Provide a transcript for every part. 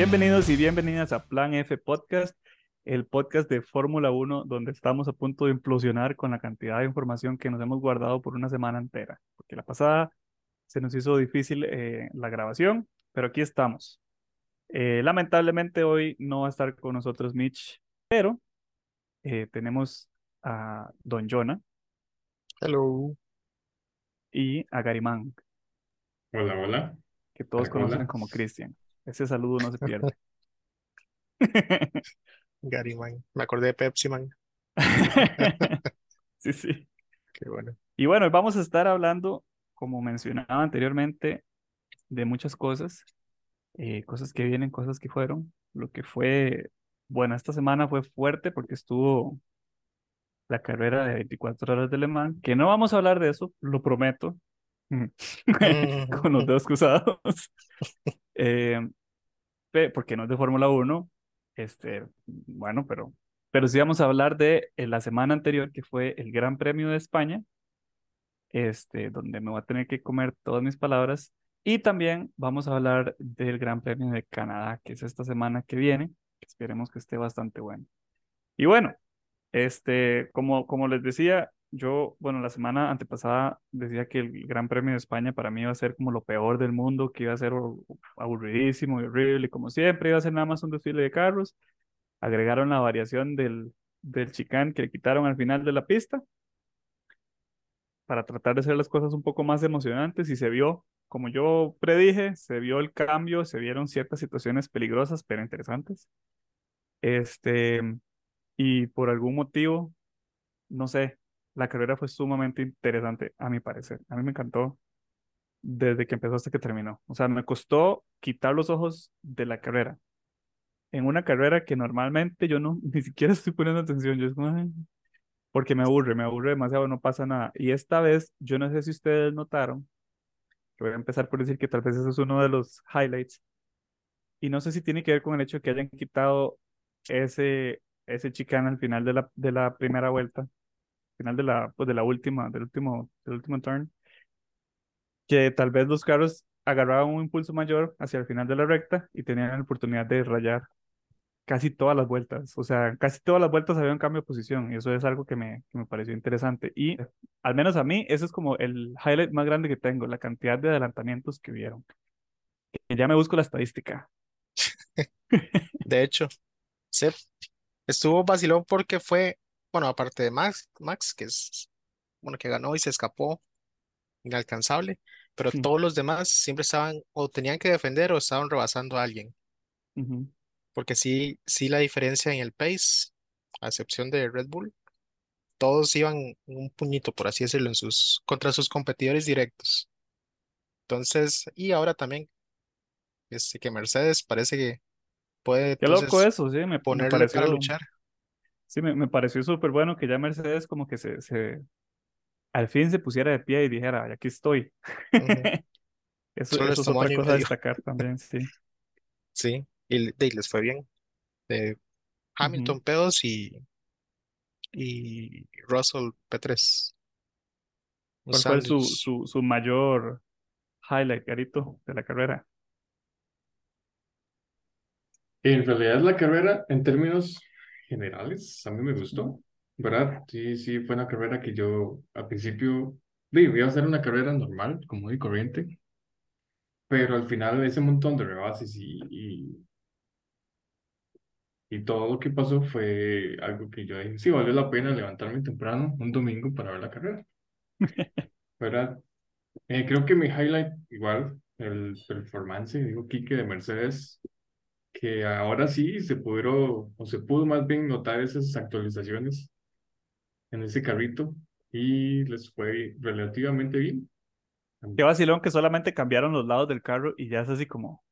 Bienvenidos y bienvenidas a Plan F Podcast, el podcast de Fórmula 1 donde estamos a punto de implosionar con la cantidad de información que nos hemos guardado por una semana entera, porque la pasada se nos hizo difícil eh, la grabación, pero aquí estamos. Eh, lamentablemente hoy no va a estar con nosotros Mitch, pero eh, tenemos a Don Jonah Hello. y a Garimán, Hola, hola. que todos Hola, conocen hola. como Christian. Ese saludo no se pierde. Gary Man. Me acordé de Pepsi Man. Sí, sí. Qué bueno. Y bueno, vamos a estar hablando, como mencionaba anteriormente, de muchas cosas, eh, cosas que vienen, cosas que fueron. Lo que fue, bueno, esta semana fue fuerte porque estuvo la carrera de 24 horas de Le Mans, que no vamos a hablar de eso, lo prometo, con los dedos cruzados, Eh, porque no es de Fórmula 1, este, bueno, pero, pero sí vamos a hablar de eh, la semana anterior, que fue el Gran Premio de España, este, donde me voy a tener que comer todas mis palabras. Y también vamos a hablar del Gran Premio de Canadá, que es esta semana que viene, esperemos que esté bastante bueno. Y bueno, este, como, como les decía, yo, bueno, la semana antepasada decía que el Gran Premio de España para mí iba a ser como lo peor del mundo, que iba a ser aburridísimo y horrible, como siempre, iba a ser nada más un desfile de carros. Agregaron la variación del, del chicane que le quitaron al final de la pista para tratar de hacer las cosas un poco más emocionantes y se vio, como yo predije, se vio el cambio, se vieron ciertas situaciones peligrosas pero interesantes. Este, y por algún motivo, no sé, la carrera fue sumamente interesante a mi parecer. A mí me encantó desde que empezó hasta que terminó. O sea, me costó quitar los ojos de la carrera. En una carrera que normalmente yo no, ni siquiera estoy poniendo atención, yo es como, porque me aburre, me aburre demasiado, no pasa nada. Y esta vez, yo no sé si ustedes notaron, que voy a empezar por decir que tal vez ese es uno de los highlights, y no sé si tiene que ver con el hecho de que hayan quitado ese, ese al final de la, de la primera vuelta, final de la, pues de la última, del último, del último turn, que tal vez los carros agarraban un impulso mayor hacia el final de la recta y tenían la oportunidad de rayar casi todas las vueltas. O sea, casi todas las vueltas había un cambio de posición y eso es algo que me, que me pareció interesante. Y al menos a mí, ese es como el highlight más grande que tengo, la cantidad de adelantamientos que vieron. Ya me busco la estadística. De hecho, sí, estuvo vacilón porque fue, bueno, aparte de Max, Max, que es, bueno, que ganó y se escapó, inalcanzable, pero todos los demás siempre estaban o tenían que defender o estaban rebasando a alguien. Porque sí, sí la diferencia en el pace, a excepción de Red Bull, todos iban un puñito, por así decirlo, en sus, contra sus competidores directos. Entonces, y ahora también, este, que Mercedes parece que puede Qué loco eso, sí, me, me ponerle pareció, para luchar. Sí, me, me pareció súper bueno que ya Mercedes como que se, se, al fin se pusiera de pie y dijera, "Ay, aquí estoy. Eso, eso es otra cosa a destacar también, sí. Sí, y, y les fue bien. Eh. Hamilton P2 y, y Russell P3. Un ¿Cuál fue su, su, su mayor highlight, Garito, de la carrera? En realidad la carrera, en términos generales, a mí me gustó, ¿verdad? Sí, sí, fue una carrera que yo al principio digo, iba a ser una carrera normal, común y corriente, pero al final ese montón de rebases y, y, y todo lo que pasó fue algo que yo dije, sí, valió la pena levantarme temprano un domingo para ver la carrera, ¿verdad? Eh, creo que mi highlight, igual, el performance, digo, Quique de Mercedes. Que ahora sí se pudieron, o se pudo más bien notar esas actualizaciones en ese carrito y les fue relativamente bien. Qué vacilón que solamente cambiaron los lados del carro y ya es así como,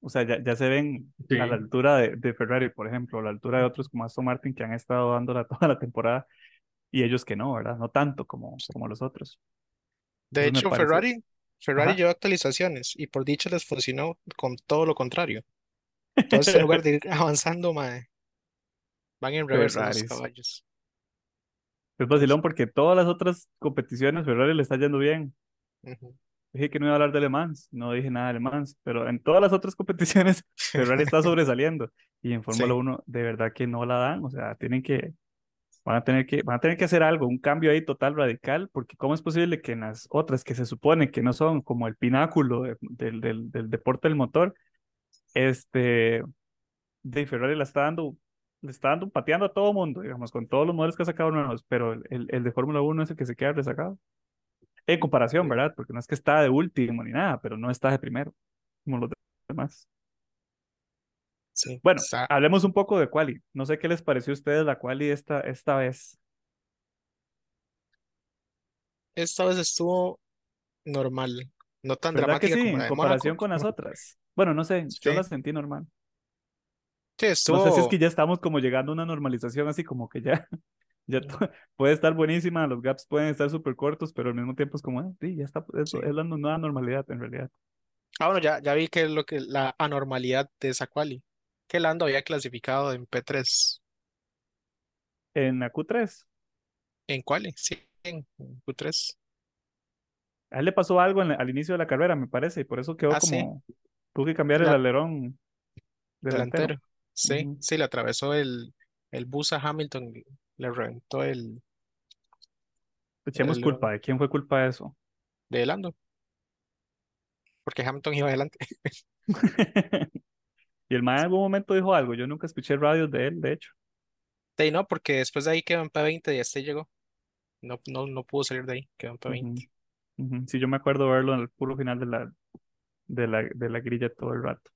o sea, ya, ya se ven a la Sí, altura de, de Ferrari, por ejemplo, a la altura de otros como Aston Martin que han estado dándola toda la temporada y ellos que no, ¿verdad? No tanto como, como los otros. De Entonces hecho, parece, Ferrari, Ferrari ajá. llevó actualizaciones y por dicha les funcionó con todo lo contrario. Entonces, en lugar de ir avanzando, mae, van en reversa Ferraris. caballos. Es vacilón porque todas las otras competiciones Ferrari le está yendo bien. Ujú. Dije que no iba a hablar de Le Mans, no dije nada de Le Mans, pero en todas las otras competiciones Ferrari está sobresaliendo y en Fórmula Sí, 1 de verdad que no la dan, o sea, tienen que, van a tener que, van a tener que hacer algo, un cambio ahí total radical, porque ¿cómo es posible que en las otras que se supone que no son como el pináculo de- del, del, del deporte del motor, este, de Ferrari la está dando, le está dando pateando a todo mundo, digamos, con todos los modelos que ha sacado nuevos, pero el, el, de Fórmula 1 es el que se queda rezagado. En comparación, ¿verdad? Porque no es que está de último ni nada, pero no está de primero, como los demás. sí. Bueno, Está, hablemos un poco de quali. No sé qué les pareció a ustedes la quali esta, esta vez, esta vez estuvo normal, no tan ¿verdad que dramática sí? como En la comparación con las otras. Bueno, no sé, yo la sentí normal. sí, No sé si es que estuvo, ya estamos como llegando a una normalización, así como que ya, ya puede estar buenísima, los gaps pueden estar súper cortos, pero al mismo tiempo es como, ah, sí, ya está, es, sí. es la nueva normalidad en realidad. Ah, bueno, ya, ya vi que es lo que la anormalidad de esa quali, que Lando había clasificado en P3, En la Q3, en quali, sí, en Q3. a él le pasó algo en la- al inicio de la carrera, me parece, y por eso quedó Ah, sí, como, tuvo que cambiar el alerón delantero. delantero, sí, sí, le atravesó el, el bus a Hamilton, le reventó el, Echemos culpa, ¿de quién fue culpa de eso? de Lando, porque Hamilton iba adelante. Y el man en algún momento dijo algo, yo nunca escuché radios de él, de hecho. Ahí no, porque después de ahí quedó en P20 y este llegó. No, no, no pudo salir de ahí, quedó en Ujú, P20. ujú. Sí, yo me acuerdo verlo en el puro final de la, de la, de la grilla todo el rato.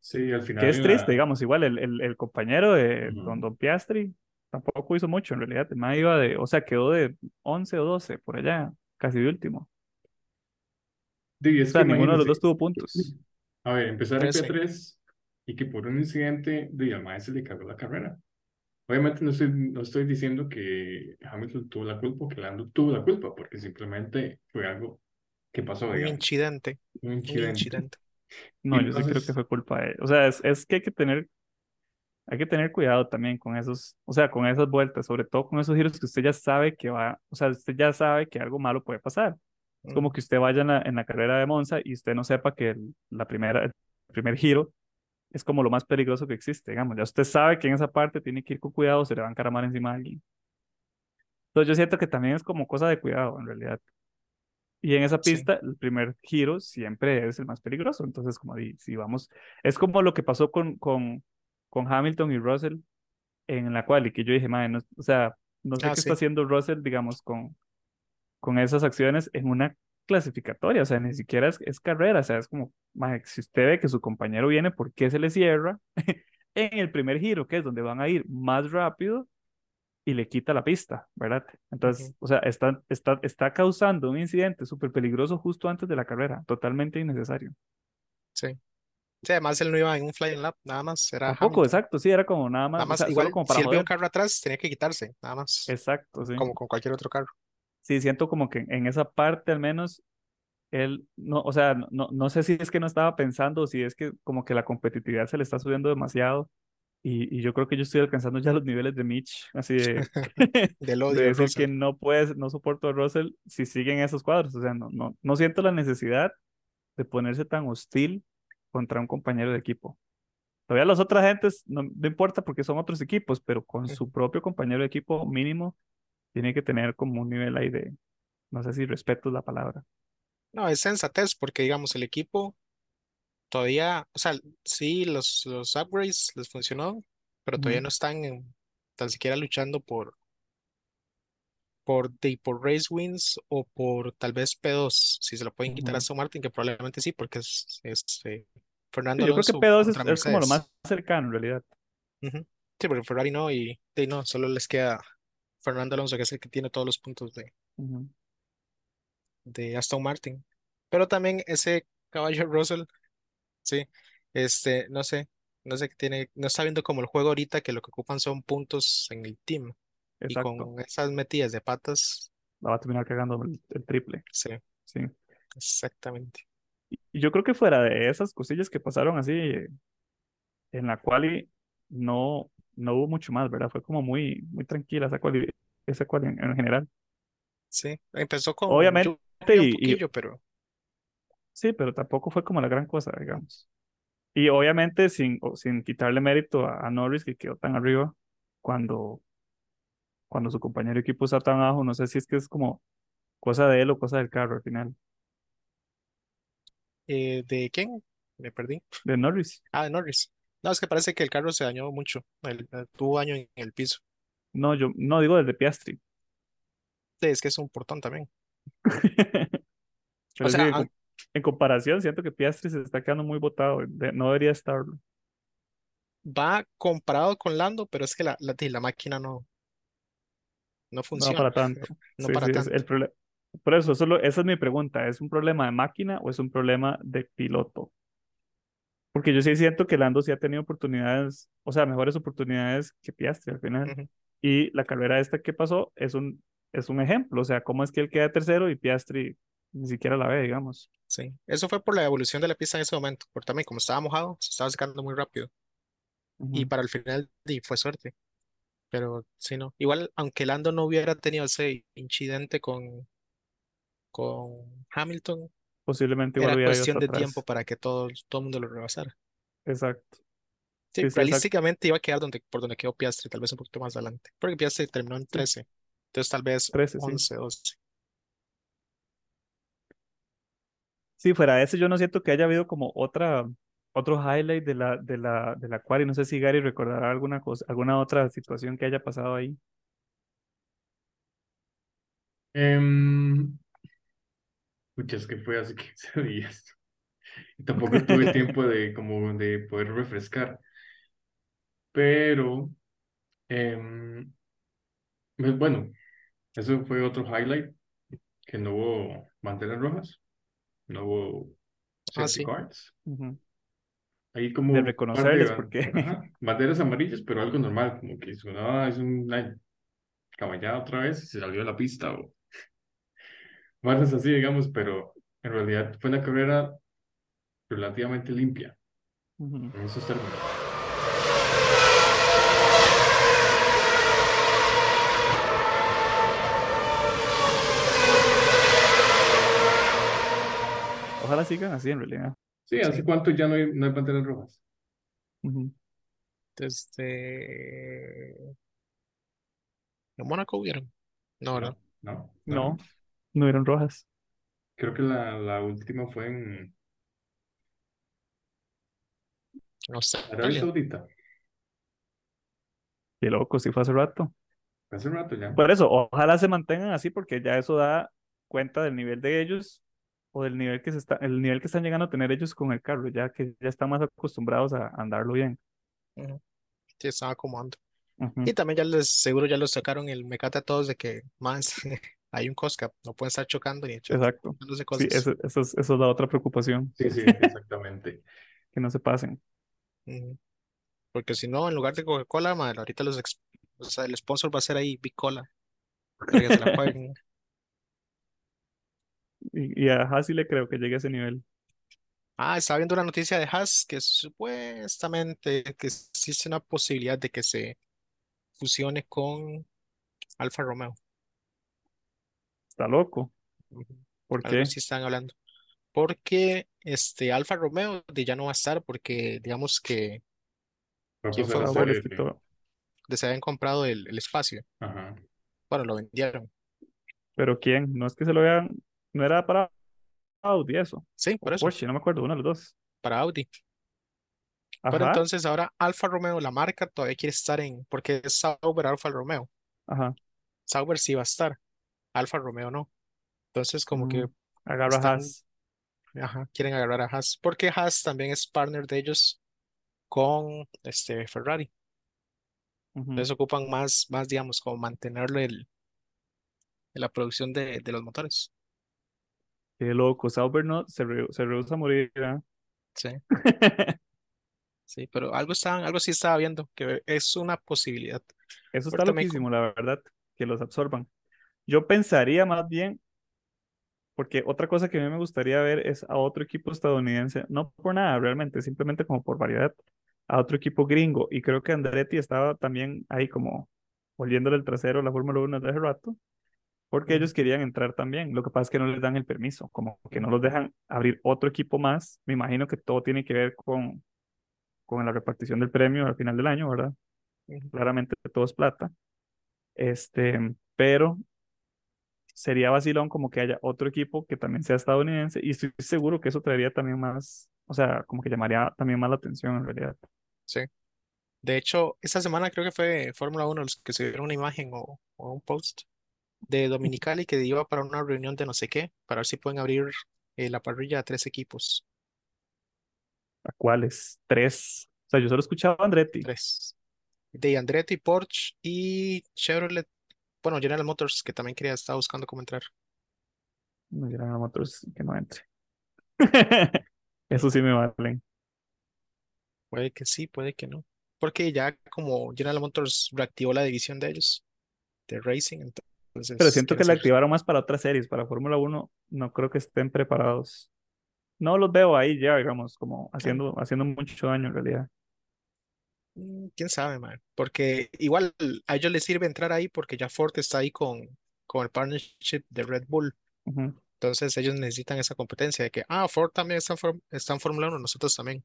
Sí, al Que final es en triste, la... digamos, igual el, el, el compañero de Don Ujú. Don Piastri tampoco hizo mucho en realidad. El man iba de, o sea, quedó de 11 o 12 por allá, casi de último. Sí, O es que sea, ninguno de los dos tuvo puntos. a ver, empezar en 13. P3 y que por un incidente de al maestro le cagó la carrera. Obviamente no estoy, no estoy diciendo que Hamilton tuvo la culpa o que Lando tuvo la culpa, porque simplemente fue algo que pasó, Un incidente, un un incidente. incidente. No, Y yo sí creo que entonces, fue culpa de él. O sea, es, es que hay que tener, hay que tener cuidado también con esos, o sea, con esas vueltas, sobre todo con esos giros que usted ya sabe que va, o sea, usted ya sabe que algo malo puede pasar. Es como Ujú, que usted vaya en la, en la carrera de Monza y usted no sepa que el, la primera, el primer giro es como lo más peligroso que existe, digamos. Ya usted sabe que en esa parte tiene que ir con cuidado, se le va a encaramar encima de alguien. Entonces yo siento que también es como cosa de cuidado, en realidad. Y en esa Sí, pista, el primer giro siempre es el más peligroso. Entonces, como si vamos, es como lo que pasó con, con, con Hamilton y Russell en la cual, y que yo dije, madre, no, o sea, no sé ah, qué está sí. haciendo Russell, digamos, con, con esas acciones en una clasificatoria, o sea, ni siquiera es, es carrera, o sea, es como, madre, si usted ve que su compañero viene, ¿por qué se le cierra en el primer giro, que es donde van a ir más rápido y le quita la pista, ¿verdad? Entonces, o sea, está, está, está causando un incidente súper peligroso justo antes de la carrera, totalmente innecesario. Sí. Sí, además él no iba en un flying lap, nada más, era Hamilton. exacto, sí, era como nada Nada más, o más, sea, igual, como para si él ve un carro atrás, tenía que quitarse, nada más, Exacto, sí. como con cualquier otro carro. Sí, siento como que en esa parte al menos él, no, o sea, no no sé si es que no estaba pensando o si es que como que la competitividad se le está subiendo demasiado y, y yo creo que yo estoy alcanzando ya los niveles de Mitch, así de, Del de odio de decir que no puedes, no soporto a Russell si siguen esos cuadros, o sea, no, no, no siento la necesidad de ponerse tan hostil contra un compañero de equipo. Todavía las otras gentes no, no importa porque son otros equipos, pero con su propio compañero de equipo mínimo tiene que tener como un nivel ahí de, no sé si respeto es la palabra. No, es sensatez, porque digamos, el equipo todavía, o sea, sí, los, los upgrades les funcionó, pero todavía no están en- tan siquiera luchando por, por, de, por race wins o por tal vez P2, si se lo pueden quitar a ujú. Aston Martin, que probablemente sí, porque es, es, eh, Sí, Fernando yo creo que Alonso P2 es, contra es como lo más cercano en realidad. Ujú. Sí, pero Ferrari no, y, y no, solo les queda Fernando Alonso, que es el que tiene todos los puntos de, Ujú, de Aston Martin. Pero también ese caballo Russell, sí, este, no sé, no sé qué tiene, no está viendo como el juego ahorita, que lo que ocupan son puntos en el team. Y Exacto. con esas metidas de patas, La va a terminar cagando el, el triple. sí, Sí. exactamente. Y yo creo que fuera de esas cosillas que pasaron así en la quali no, no hubo mucho más, ¿verdad? Fue como muy, muy tranquila esa quali, esa quali en, en general. Sí, empezó con Obviamente, y poquillo, pero Sí, pero tampoco fue como la gran cosa, digamos. Y obviamente sin, sin quitarle mérito a, a Norris, que quedó tan arriba cuando, cuando su compañero de equipo está tan abajo. No sé si es que es como cosa de él o cosa del carro al final, Eh, ¿de quién? Me perdí. de Norris. Ah, de Norris. No, es que parece que el carro se dañó mucho. El- eh, tuvo daño en el piso. No, yo no digo desde Piastri. Sí, es que es un portón también. O sí, sea, en, comparación, siento que Piastri se está quedando muy botado. no debería estarlo. va comparado con Lando, pero es que la, la, la máquina no, no No funciona. para tanto. No Sí, para sí, es tanto. el problema. Por eso, eso es lo- esa es mi pregunta. ¿Es un problema de máquina o es un problema de piloto? Porque yo sí siento que Lando sí ha tenido oportunidades, o sea, mejores oportunidades que Piastri al final. Y la carrera esta que pasó es un, es un ejemplo. O sea, cómo es que él queda tercero y Piastri ni siquiera la ve, digamos. Sí, eso fue por la evolución de la pista en ese momento, porque también como estaba mojado, se estaba secando muy rápido y para el final di, fue suerte, pero sí, no. Igual, aunque Lando no hubiera tenido ese incidente con, con Hamilton, Posiblemente igual era cuestión de tiempo para que todo, todo el mundo lo rebasara. Exacto. Sí, Sí, sí, exacto. realísticamente iba a quedar donde, por donde quedó Piastri, tal vez un poquito más adelante, porque Piastri terminó en Sí, 13, entonces tal vez 13, sí. 11, 12. Sí, fuera de ese, yo no siento que haya habido como otra, otro highlight de la, de la, de la quali. No sé si Gary recordará alguna cosa, alguna otra situación que haya pasado ahí. Em, pucha, es que fue hace 15 días. Y tampoco tuve tiempo de como de poder refrescar. Pero, em, pues, bueno, eso fue otro highlight, que no hubo banderas rojas, no hubo Ah. Ujú. Hay como De un reconocerles, porque banderas amarillas, pero algo normal, como que sonaba, es una caballada otra vez y se salió de la pista o cosas así, digamos, pero en realidad fue una carrera relativamente limpia en esos términos. Ojalá sigan así en realidad. Sí, ¿hace Sí. cuánto ya no hay, no hay banderas rojas? Desde en Mónaco hubieron. No, ¿verdad? No, no, No, no. no eran rojas. Creo que la, la última fue en En Arabia Australia. Saudita, Qué loco, sí fue hace rato. hace rato ya. Por eso, ojalá se mantengan así, porque ya eso da cuenta del nivel de ellos o del nivel que se está, el nivel que están llegando a tener ellos con el carro, ya que ya están más acostumbrados a andarlo bien. Ujú. Sí, estaba acomodando. Y también ya les, seguro ya los sacaron el mecate a todos de que más hay un Cosca, no pueden estar chocando ni echando- Exacto. echándose Sí, cosas. eso, eso es, eso es la otra preocupación, Sí, sí, exactamente. que no se pasen. Porque si no, en lugar de Coca-Cola, madre, ahorita los ex- o sea, el sponsor va a ser ahí Big Cola, para que se la jueguen. Y, y a Hasi le creo que llegue a ese nivel. Ah, estaba viendo una noticia de Haas que supuestamente que existe una posibilidad de que se fusione con Alfa Romeo. Está loco. ¿Por Algo qué? así están hablando. Porque este Alfa Romeo de ya no va a estar porque digamos que ¿quién pasar fue? de se habían comprado el, el espacio. ajá. Bueno, lo vendieron. Pero ¿quién? No es que se lo vean, no era para Audi eso. Sí, por O eso, Porsche, no me acuerdo, uno de los dos. para Audi. Pero Ajá, entonces ahora Alfa Romeo, la marca, todavía quiere estar en, porque es Sauber Alfa Romeo. ajá. Sauber sí va a estar, Alfa Romeo no. Entonces como que Mm, Agarra están, Haas. ajá, quieren agarrar a Haas, porque Haas también es partner de ellos con este Ferrari. Entonces ocupan más, más, digamos, como mantenerle el, la producción de, de los motores. Qué loco. Sauber se, re- se rehúsa a morir. ¿ah? Sí, sí, pero algo estaban, algo sí estaba viendo, que es una posibilidad. Eso está co- loquísimo, la verdad, que los absorban. Yo pensaría más bien, porque otra cosa que a mí me gustaría ver es a otro equipo estadounidense, no por nada realmente, simplemente como por variedad, a otro equipo gringo. Y creo que Andretti estaba también ahí como oliéndole el trasero a la Fórmula 1 desde hace rato, porque ellos querían entrar también. Lo que pasa es que no les dan el permiso, como que no los dejan abrir otro equipo más. Me imagino que todo tiene que ver con, con la repartición del premio al final del año, ¿verdad? Claramente todo es plata. Este, pero sería vacilón como que haya otro equipo que también sea estadounidense y estoy seguro que eso traería también más, o sea, como que llamaría también más la atención en realidad. Sí. De hecho, esta semana creo que fue Fórmula 1 los que subieron una imagen o, o un post de Dominicali que iba para una reunión de no sé qué, para ver si pueden abrir eh, la parrilla a tres equipos. ¿A cuáles? Tres. O sea, yo solo escuchaba a Andretti. Tres. De Andretti, Porsche y Chevrolet. Bueno, General Motors, que también quería, estaba buscando cómo entrar. No General Motors que no entre. Eso sí me valen. Puede que sí, puede que no. Porque ya como General Motors reactivó la división de ellos, de Racing, entonces Pero siento que la activaron más para otras series, para Fórmula 1, no creo que estén preparados. No los veo ahí ya, digamos, como haciendo, haciendo mucho daño en realidad. Mm, quién sabe, man. Porque igual a ellos les sirve entrar ahí porque ya Ford está ahí con, con el partnership de Red Bull. Entonces ellos necesitan esa competencia de que, ah, Ford también está en, está en Fórmula 1, nosotros también.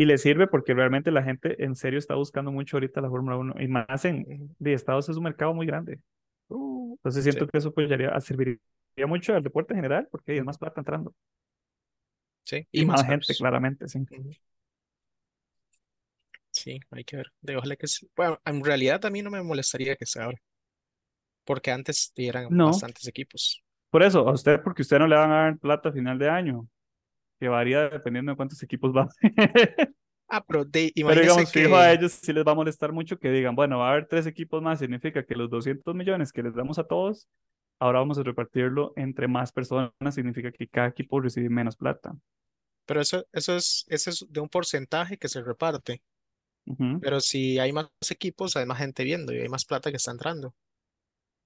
Y les sirve porque realmente la gente en serio está buscando mucho ahorita la Fórmula 1 y más en de Estados es un mercado muy grande. Uh, Entonces sí, siento que eso apoyaría, serviría mucho al deporte en general porque hay más plata entrando sí, y, y más más gente, claramente, sí. Sí, hay que ver. De ojalá que sí. Bueno, en realidad a mí no me molestaría que se abra, porque antes eran No, bastantes equipos. por eso, a usted porque usted no le van a dar plata a final de año, que varía dependiendo de cuántos equipos va. Ah, pero de, Pero digamos, fijo a que, ellos sí les va a molestar mucho que digan, bueno, va a haber tres equipos más, significa que los 200 millones que les damos a todos, ahora vamos a repartirlo entre más personas, significa que cada equipo recibe menos plata. pero eso, eso es, eso es de un porcentaje que se reparte. Pero si hay más equipos, hay más gente viendo y hay más plata que está entrando.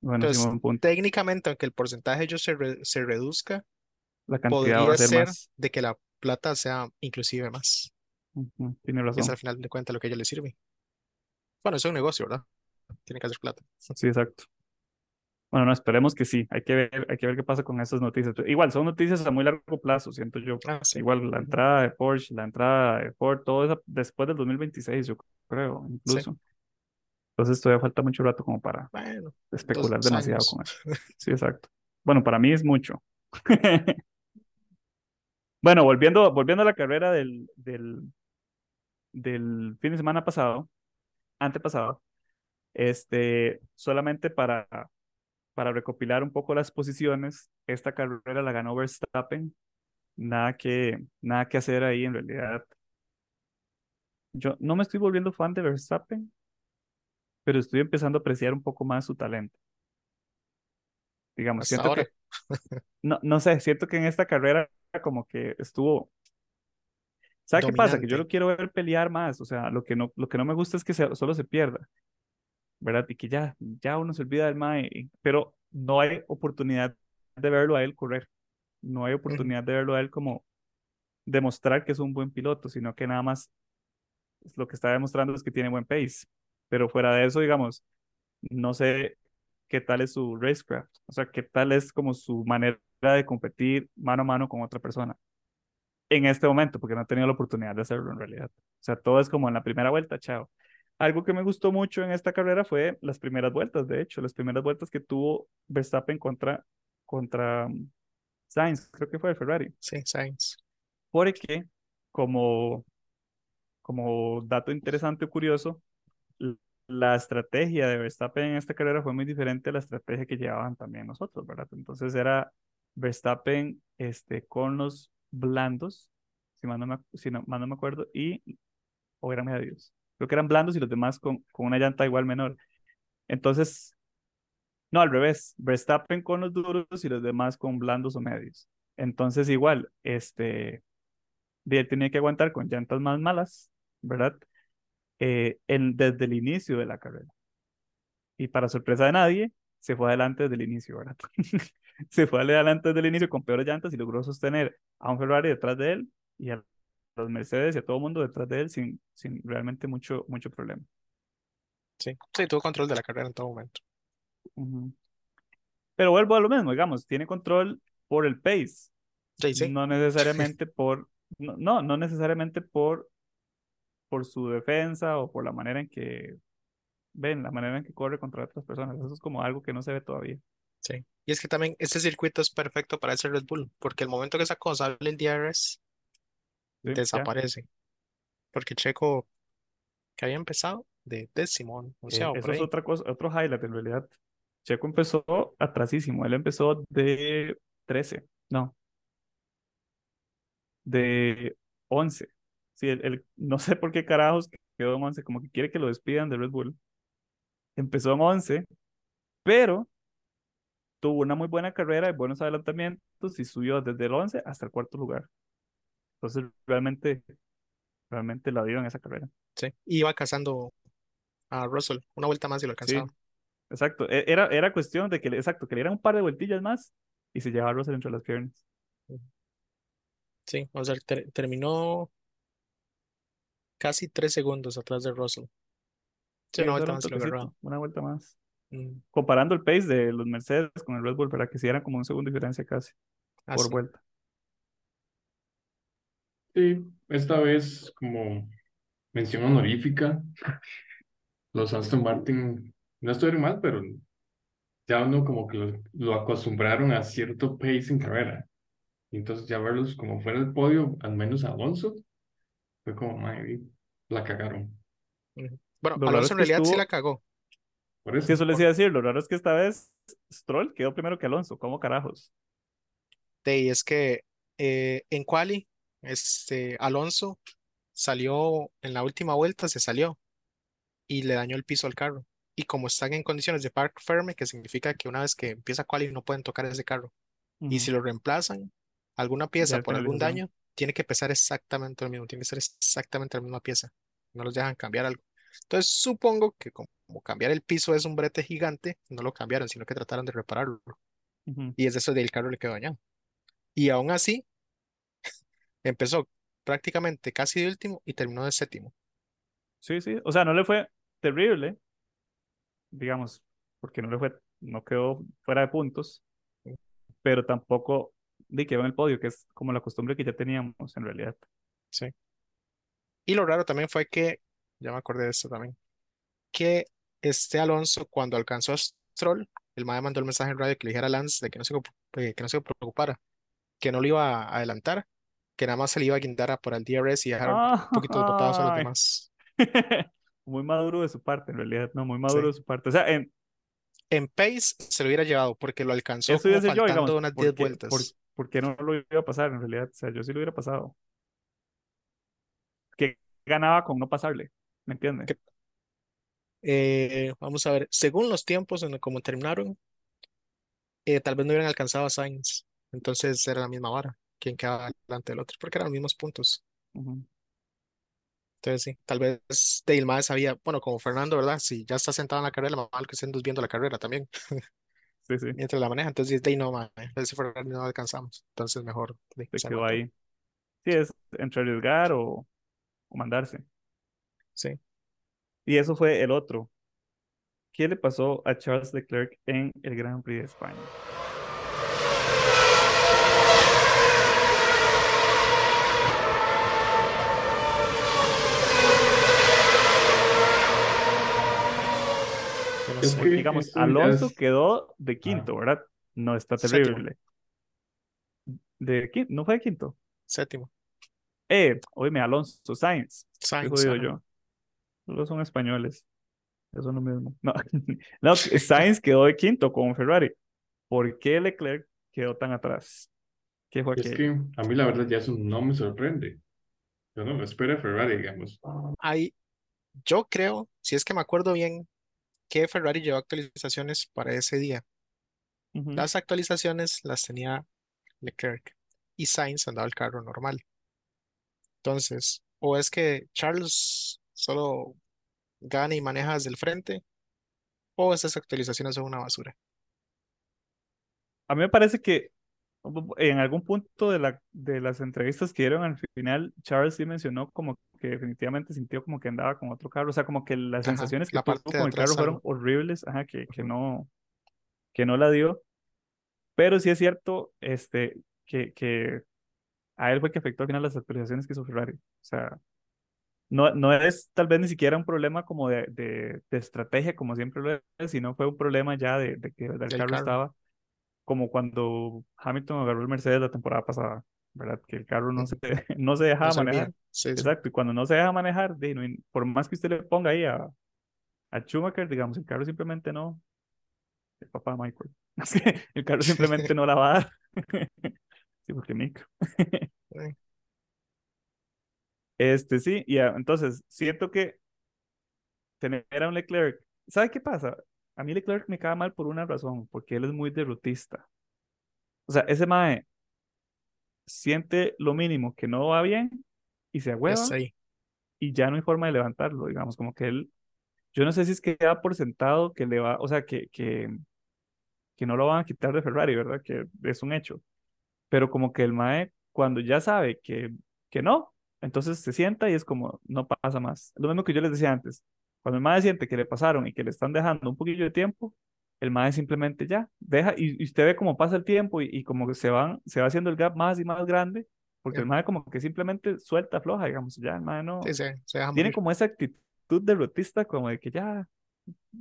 Bueno, sí, Entonces, punto. técnicamente, aunque el porcentaje ellos se, re- se reduzca, La cantidad va podría a ser ser más. de que la plata sea inclusive más, Ujú, Tiene que es razón. al final de cuentas lo que a ellos les sirve. Bueno, es un negocio, ¿verdad? Tiene que hacer plata. Sí, exacto. Bueno, no, esperemos que sí. Hay que ver, hay que ver qué pasa con esas noticias. Pero igual, son noticias a muy largo plazo, siento yo. Ah, sí. Igual la entrada de Porsche, la entrada de Ford, todo eso después del 2026, yo creo, Sí. incluso. Entonces todavía falta mucho rato como para Bueno, especular demasiado años. con eso. Sí, exacto. Bueno, para mí es mucho. Bueno, volviendo, volviendo a la carrera del, del, del fin de semana pasado, antepasado, este, solamente para, para recopilar un poco las posiciones, esta carrera la ganó Verstappen. Nada que, nada que hacer ahí en realidad. Yo no me estoy volviendo fan de Verstappen, pero estoy empezando a apreciar un poco más su talento. Digamos, Hasta siento ahora. que, no, no sé, siento que en esta carrera como que estuvo, ¿sabe qué pasa? Que yo lo quiero ver pelear más, o sea, lo que no, lo que no me gusta es que se- solo se pierda, ¿verdad? Y que ya, ya uno se olvida del mae, pero no hay oportunidad de verlo a él correr, no hay oportunidad de verlo a él como demostrar que es un buen piloto, sino que nada más lo que está demostrando es que tiene buen pace, pero fuera de eso, digamos, no sé qué tal es su racecraft, o sea, qué tal es como su manera de competir mano a mano con otra persona en este momento, porque no he tenido la oportunidad de hacerlo en realidad. O sea, todo es como en la primera vuelta, chao. Algo que me gustó mucho en esta carrera fue las primeras vueltas, de hecho, las primeras vueltas que tuvo Verstappen contra, contra um, Sainz, creo que fue el Ferrari, Sí, Sainz. porque como, como dato interesante o curioso, la estrategia de Verstappen en esta carrera fue muy diferente a la estrategia que llevaban también nosotros, ¿verdad? Entonces era Verstappen este, con los blandos, si mal no me, si no, no me acuerdo, y, o eran medios. Creo que eran blandos y los demás con, con una llanta igual menor. Entonces, no, al revés, Verstappen con los duros y los demás con blandos o medios. Entonces, igual, este, él tenía que aguantar con llantas más malas, ¿verdad? Eh, en, desde el inicio de la carrera. Y para sorpresa de nadie, se fue adelante desde el inicio, ¿verdad? se fue adelante desde el inicio con peores llantas y logró sostener a un Ferrari detrás de él y a los Mercedes y a todo el mundo detrás de él sin, sin realmente mucho, mucho problema. Sí. Sí, tuvo control de la carrera en todo momento. Pero vuelvo a lo mismo, digamos, tiene control por el pace, Sí, sí. no necesariamente por, no, no, no necesariamente por, por su defensa o por la manera en que, ven, la manera en que corre contra otras personas. Eso es como algo que no se ve todavía. Sí. Y es que también este circuito es perfecto para ese Red Bull, porque el momento que esa cosa sale el DRS, Sí, ya. desaparece. Porque Checo, que había empezado de décimo, Eh, onceavo, eso por es ahí. otra cosa, otro highlight en realidad. Checo empezó atrasísimo, él empezó de 13, no, de 11. Sí, él- no sé por qué carajos quedó en 11, como que quiere que lo despidan de Red Bull. Empezó en 11, pero tuvo una muy buena carrera y buenos adelantamientos y subió desde el 11 hasta el cuarto lugar. Entonces, realmente, realmente la dio en esa carrera. Sí. Iba cazando a Russell, una vuelta más y lo Sí, alcanzaba. exacto. E- Era, era cuestión de que, le- exacto, que le dieran un par de vueltillas más y se llevaba a Russell entre las piernas. Sí, o sea, ter- terminó casi tres segundos atrás de Russell. Sí, una vuelta un más una vuelta. Mm, Comparando el pace de los Mercedes con el Red Bull, para que se dieran como un segundo de diferencia casi por así. vuelta. Sí, esta vez como mención honorífica, los Aston Martin no estuvieron mal, pero ya uno como que lo, lo acostumbraron a cierto pace en carrera. Y entonces ya verlos como fuera del podio, al menos Alonso, fue como, madre, la cagaron. Bueno, Lo Alonso en realidad sí la estuvo, cagó. Por sí, eso. eso les iba a decir, lo raro es que esta vez Stroll quedó primero que Alonso, ¿cómo carajos? Ahí es que eh, en quali, este, Alonso salió en la última vuelta, se salió y le dañó el piso al carro. Y como están en condiciones de park firme, que significa que una vez que empieza quali no pueden tocar ese carro. Y si lo reemplazan, alguna pieza por algún daño, tiene que pesar exactamente lo mismo, tiene que ser exactamente la misma pieza. No los dejan cambiar algo. Entonces supongo que como, como cambiar el piso es un brete gigante, no lo cambiaron, sino que trataron de repararlo. Ujú. Y es de eso del carro le quedó dañado. Y aún así, empezó prácticamente casi de último y terminó de séptimo. Sí, sí, o sea, no le fue terrible, digamos, porque no le fue, no quedó fuera de puntos, pero tampoco de quedó en el podio, que es como la costumbre que ya teníamos en realidad. Sí. Y lo raro también fue que, ya me acordé de esto también, que este Alonso, cuando alcanzó a Stroll, el mae mandó el mensaje en radio que le dijera a Lance de que no se, eh, que no se preocupara, que no lo iba a adelantar, que nada más se le iba a guindar a por el DRS y dejar un poquito botados a los demás. muy maduro de su parte, en realidad, no, muy Sí. maduro de su parte. O sea, en, En pace se lo hubiera llevado porque lo alcanzó eso como yo, faltando digamos, unas 10 ¿por qué, por, vueltas. por qué no lo iba a pasar en realidad? O sea, yo sí lo hubiera pasado. Que ganaba con no pasarle, ¿me entiendes? Eh, vamos a ver, según los tiempos en cómo terminaron, eh, tal vez no hubieran alcanzado a Sainz. Entonces era la misma vara, quien quedaba delante del otro, porque eran los mismos puntos. Entonces sí, tal vez Dale Mae sabía, bueno, como Fernando, ¿verdad? Si ya está sentado en la carrera, lo mal que estén viendo la carrera también, Sí, sí, mientras la maneja. Entonces, Dale no, mae, ese Ferrari no alcanzamos. Entonces mejor se quedó ahí. Sí, es entre arriesgar o, o mandarse. Sí. Y eso fue el otro. ¿Qué le pasó a Charles Leclerc en el Grand Prix de España? Es que Digamos, Alonso es... quedó de Ah, quinto, ¿verdad? No está Séptimo, terrible. De quinto, no fue de quinto. séptimo. Eh, oíme, Alonso Sainz. Qué Sainz, jodido ajá. yo. Los son españoles. Eso es lo mismo. No, no, Sainz quedó de quinto con Ferrari. ¿Por qué Leclerc quedó tan atrás? ¿Qué fue Es que a mí la verdad ya eso no me sorprende. Yo no me espero a Ferrari, digamos. Hay, yo creo, si es que me acuerdo bien, que Ferrari llevó actualizaciones para ese día. Las actualizaciones las tenía Leclerc y Sainz andaba el carro normal. Entonces, o es que Charles solo gana y maneja desde el frente, o esas actualizaciones son una basura. A mí me parece que en algún punto de, la, de las entrevistas que dieron al final, Charles sí mencionó como que definitivamente sintió como que andaba con otro carro, o sea, como que las Ajá, sensaciones que la tuvo con el carro fueron horribles, ajá, que, que no, que no la dio. Pero sí es cierto este, que, que a él fue que afectó al final las actualizaciones que hizo Ferrari. O sea, no, no es tal vez ni siquiera un problema como de, de, de estrategia, como siempre lo es, sino fue un problema ya de, de que el carro. estaba como cuando Hamilton agarró el Mercedes la temporada pasada, ¿verdad? Que el carro no se, no se No servía. manejar. Sí, sí. Exacto, y cuando no se deja manejar, por más que usted le ponga ahí a, a Schumacher, digamos, el carro simplemente no, el papá de Michael, es que el carro simplemente no la va a dar. Sí, porque micro. Sí. Este, sí, y entonces siento que tener a un Leclerc, ¿sabe qué pasa? A mí Leclerc me cae mal por una razón, porque él es muy derrotista. O sea, ese mae siente lo mínimo que no va bien y se agüeva y ya no hay forma de levantarlo, digamos, como que él, yo no sé si es que da por sentado que le va, o sea, que, que, que no lo van a quitar de Ferrari, ¿verdad? Que es un hecho. Pero como que el mae, cuando ya sabe que, que no, entonces se sienta y es como, no pasa más. Lo mismo que yo les decía antes, cuando el mae siente que le pasaron y que le están dejando un poquillo de tiempo, el mae simplemente ya deja y, y usted ve cómo pasa el tiempo y, y como que se van, se va haciendo el gap más y más grande, porque el Ya. mae como que simplemente suelta, floja, digamos, ya el mae no, Sí, se, se deja tiene como esa actitud derrotista como de que ya,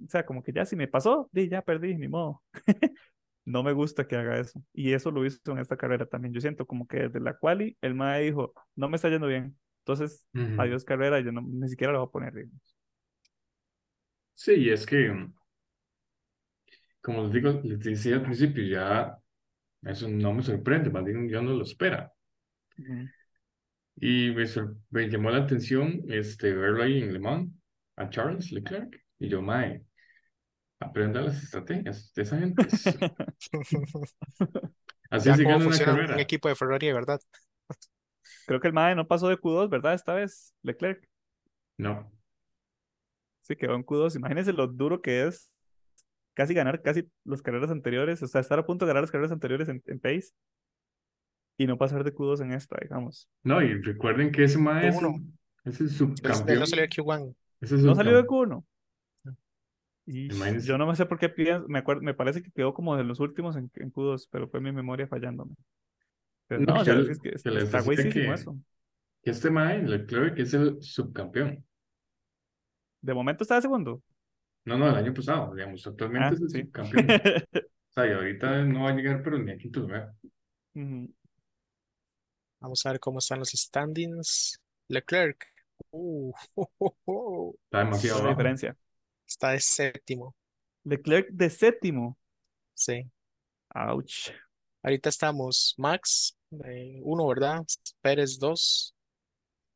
o sea, como que ya si me pasó, di, ya perdí, ni modo. No me gusta que haga eso. Y eso lo hizo en esta carrera también. Yo siento como que desde la quali el mae dijo, no me está yendo bien. Entonces, Ujú. adiós carrera, yo no, ni siquiera lo voy a poner, digamos. Sí, y es que, mm, como les digo, les decía al principio, ya eso no me sorprende, más bien yo no lo espera. Y me, sor- me llamó la atención este, verlo ahí en Le Mans, a Charles Leclerc. Y yo, mae, aprenda las estrategias de esa gente. Así Ya se cómo gana una funciona un carrera. equipo de Ferrari, de verdad. Creo que el mae no pasó de Q2, ¿verdad? Esta vez, Leclerc. No, Sí, quedó en Q2. Imagínense lo duro que es casi ganar casi las carreras anteriores, o sea, estar a punto de ganar las carreras anteriores en, en pace y no pasar de Q2 en esta, digamos. no, y recuerden que ese mae es el, Uno. es el Él, él subcampeón. no salió de Q1. Es el No salió de subcampeón. Q1. Y yo no me sé por qué pienso, me acuerdo, me parece que quedó como de los últimos en, en Q2, pero fue mi memoria fallándome. Pero No, no, o que sea, yo- es que que les está güeyísimo que- eso. Que este mae, Leclerc, es el subcampeón. De momento está de segundo. No, no, el año pasado, digamos, actualmente Ah, es el sí. subcampeón. O sea, y ahorita no va a llegar, pero ni a quinto lugar. Vamos a ver cómo están los standings. Leclerc. Uh, Está demasiado diferencia. está de séptimo. Leclerc de séptimo. Sí. Ouch. Ahorita estamos Max, eh, uno, ¿verdad? Pérez, dos.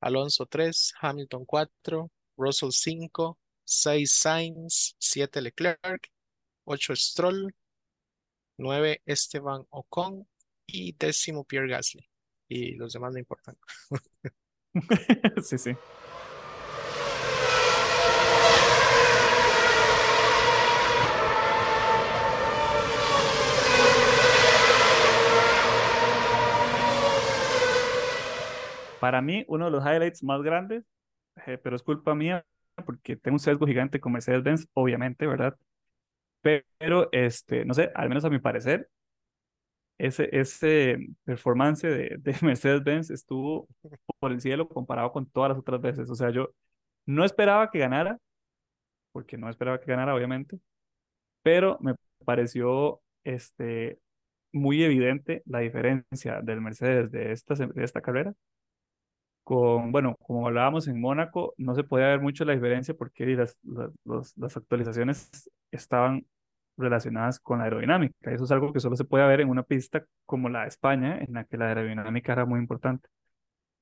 Alonso, tres. Hamilton, cuatro. Russell, cinco. Seis, Sainz. Siete, Leclerc. Ocho, Stroll. Nueve, Esteban Ocon. Y décimo, Pierre Gasly. Y los demás no importan. Sí, sí. Para mí, uno de los highlights más grandes, eh, pero es culpa mía porque tengo un sesgo gigante con Mercedes-Benz, obviamente, ¿verdad? Pero, este, no sé, al menos a mi parecer, ese, ese performance de, de Mercedes-Benz estuvo por el cielo comparado con todas las otras veces. O sea, yo no esperaba que ganara, porque no esperaba que ganara, obviamente, pero me pareció este, muy evidente la diferencia del Mercedes de esta, de esta carrera. Bueno, como hablábamos en Mónaco, no se podía ver mucho la diferencia porque las, las, las actualizaciones estaban relacionadas con la aerodinámica. Eso es algo que solo se puede ver en una pista como la de España, en la que la aerodinámica era muy importante.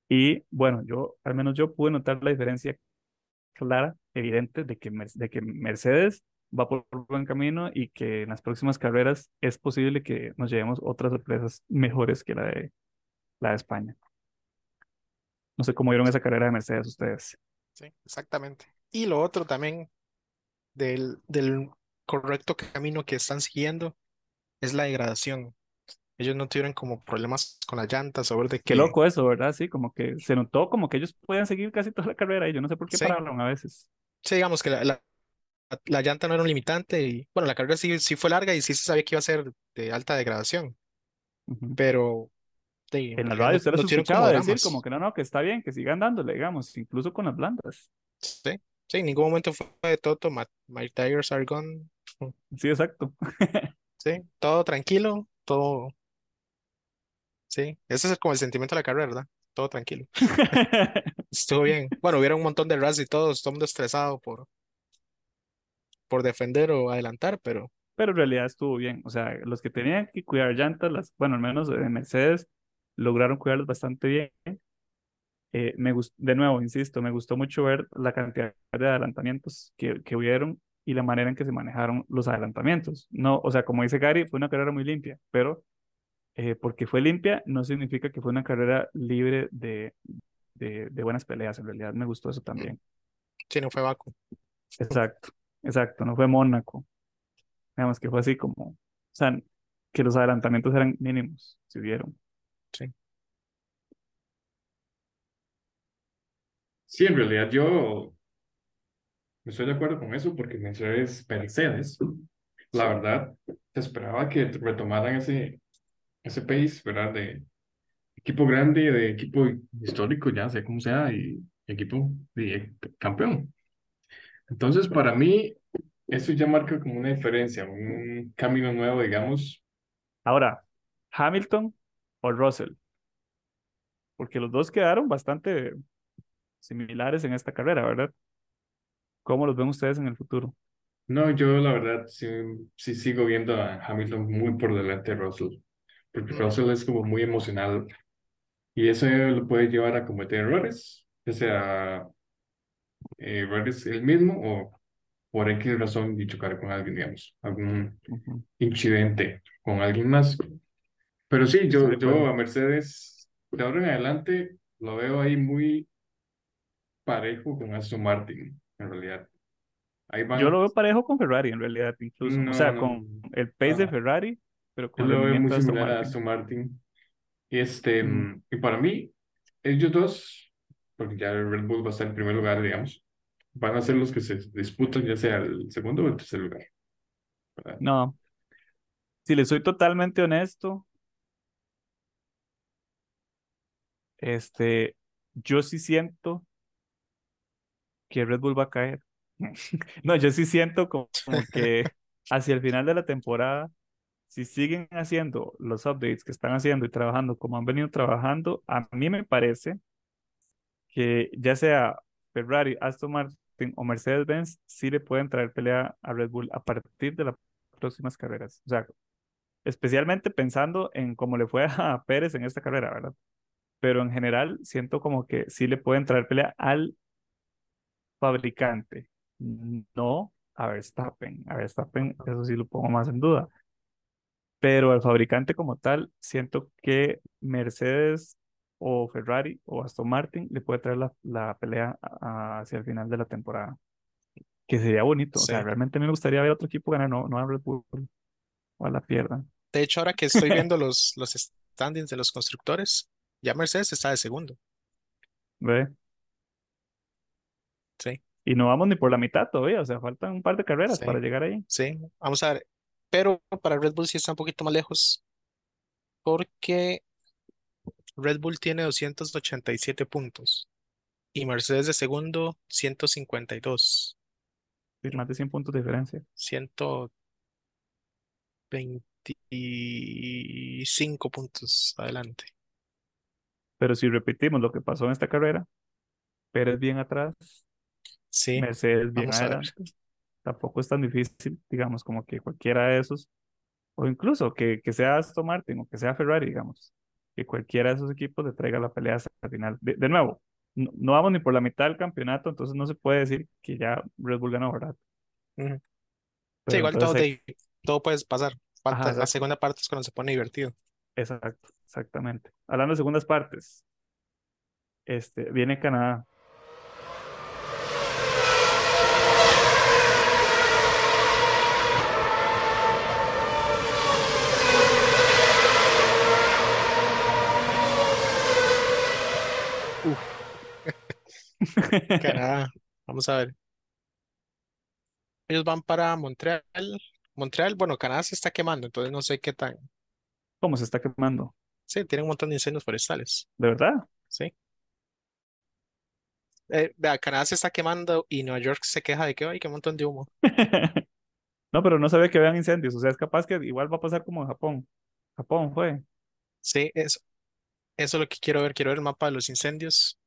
Y bueno, yo, al menos yo pude notar la diferencia clara, evidente, de que, de que Mercedes va por buen camino y que en las próximas carreras es posible que nos llevemos otras sorpresas mejores que la de, la de España. No sé cómo vieron esa carrera de Mercedes ustedes. Sí, exactamente. Y lo otro también del, del correcto camino que están siguiendo es la degradación. Ellos no tuvieron como problemas con las llantas o ver de Qué que loco eso, ¿verdad? Sí, como que se notó como que ellos podían seguir casi toda la carrera y yo no sé por qué Sí. pararon a veces. Sí, digamos que la, la la llanta no era un limitante y bueno, la carrera sí, sí fue larga y sí se sabía que iba a ser de alta degradación, pero en la radio no, usted los escuchaba decir como que no, no, que está bien, que sigan dándole, digamos, incluso con las blandas. Sí, sí, en ningún momento fue de Toto, my, my tires are gone. Sí, exacto. Sí, todo tranquilo, todo, sí, ese es como el sentimiento de la carrera, ¿verdad? Todo tranquilo. Estuvo bien. Bueno, hubiera un montón de ras y todos, todo el mundo estresado por, por defender o adelantar, pero Pero en realidad estuvo bien. O sea, los que tenían que cuidar llantas, las, bueno, al menos de Mercedes, lograron cuidarlas bastante bien. Eh, me de nuevo, insisto, me gustó mucho ver la cantidad de adelantamientos que, que hubieron y la manera en que se manejaron los adelantamientos. No, o sea, como dice Gary, fue una carrera muy limpia, pero eh, porque fue limpia no significa que fue una carrera libre de, de, de buenas peleas. En realidad me gustó eso también. sí, no fue Baku. Exacto, exacto, no fue Mónaco. Digamos que fue así como, o sea, que los adelantamientos eran mínimos, si hubieron. Sí, en realidad yo estoy de acuerdo con eso porque Mercedes, Mercedes, la verdad, se esperaba que retomaran ese, ese pace, ¿verdad? De equipo grande, de equipo histórico, ya sea como sea, y equipo de campeón. Entonces, para mí, eso ya marca como una diferencia, un camino nuevo, digamos. Ahora, Hamilton o Russell, porque los dos quedaron bastante similares en esta carrera, ¿verdad? ¿Cómo los ven ustedes en el futuro? No, yo la verdad sí, sí sigo viendo a Hamilton muy por delante de Russell, porque Mm, Russell es como muy emocional y eso lo puede llevar a cometer errores, ya sea eh, errores él mismo o por X razón y chocar con alguien, digamos, algún Ujú, incidente con alguien más. Pero sí, yo, yo a Mercedes de ahora en adelante lo veo ahí muy parejo con Aston Martin, en realidad. Ahí Yo lo veo parejo con Ferrari, en realidad, incluso. O sea, no, con el pace de Ferrari, pero yo con lo veo muy de Aston similar a Martin. Aston Martin. Y este, mm, y para mí, ellos dos, porque ya el Red Bull va a estar en primer lugar, digamos, van a ser los que se disputan ya sea el segundo o el tercer lugar, ¿verdad? No, si le soy totalmente honesto, este, yo sí siento que Red Bull va a caer. No, yo sí siento como, como que hacia el final de la temporada, si siguen haciendo los updates que están haciendo y trabajando como han venido trabajando, a mí me parece que ya sea Ferrari, Aston Martin o Mercedes-Benz, sí le pueden traer pelea a Red Bull a partir de las próximas carreras. O sea, especialmente pensando en cómo le fue a Pérez en esta carrera, ¿verdad? Pero en general siento como que sí le pueden traer pelea al fabricante, no a Verstappen. A Verstappen, eso sí lo pongo más en duda. Pero al fabricante como tal, siento que Mercedes o Ferrari o Aston Martin le puede traer la, la pelea hacia el final de la temporada, que sería bonito. O sea, realmente me gustaría ver a otro equipo ganar, no, no a Red Bull, o a la pierdan. De hecho, ahora que estoy viendo los, los standings de los constructores, ya Mercedes está de segundo. ¿Ve? Sí, Y no vamos ni por la mitad todavía, o sea, faltan un par de carreras sí, para llegar ahí. sí. Vamos a ver. Pero para Red Bull sí está un poquito más lejos porque Red Bull tiene 287 puntos y Mercedes de segundo 152. Sí, más de 100 puntos de diferencia. 125 puntos adelante. Pero si repetimos lo que pasó en esta carrera, Pérez bien atrás, Sí, Mercedes bien vamos a ver. adelante, tampoco es tan difícil, digamos, como que cualquiera de esos, o incluso que, que sea Aston Martin o que sea Ferrari, digamos, que cualquiera de esos equipos le traiga la pelea hasta el final. De, de nuevo, no, no vamos ni por la mitad del campeonato, entonces no se puede decir que ya Red Bull ganó, ¿verdad? Ujú. Sí, Pero igual todo, todo puede pasar. ajá, la segunda parte es cuando se pone divertido. exacto, exactamente. Hablando de segundas partes, este, viene Canadá. Canadá, vamos a ver. ellos van para Montreal. Montreal, bueno, Canadá se está quemando, entonces no sé qué tan. ¿Cómo se está quemando? Sí, tienen un montón de incendios forestales. ¿De verdad? Sí. Eh, vea, Canadá se está quemando y Nueva York se queja de que hay que un montón de humo. No, pero no se ve que vean incendios. O sea, es capaz que igual va a pasar como en Japón. Japón fue. Sí, eso, eso es lo que quiero ver. Quiero ver el mapa de los incendios.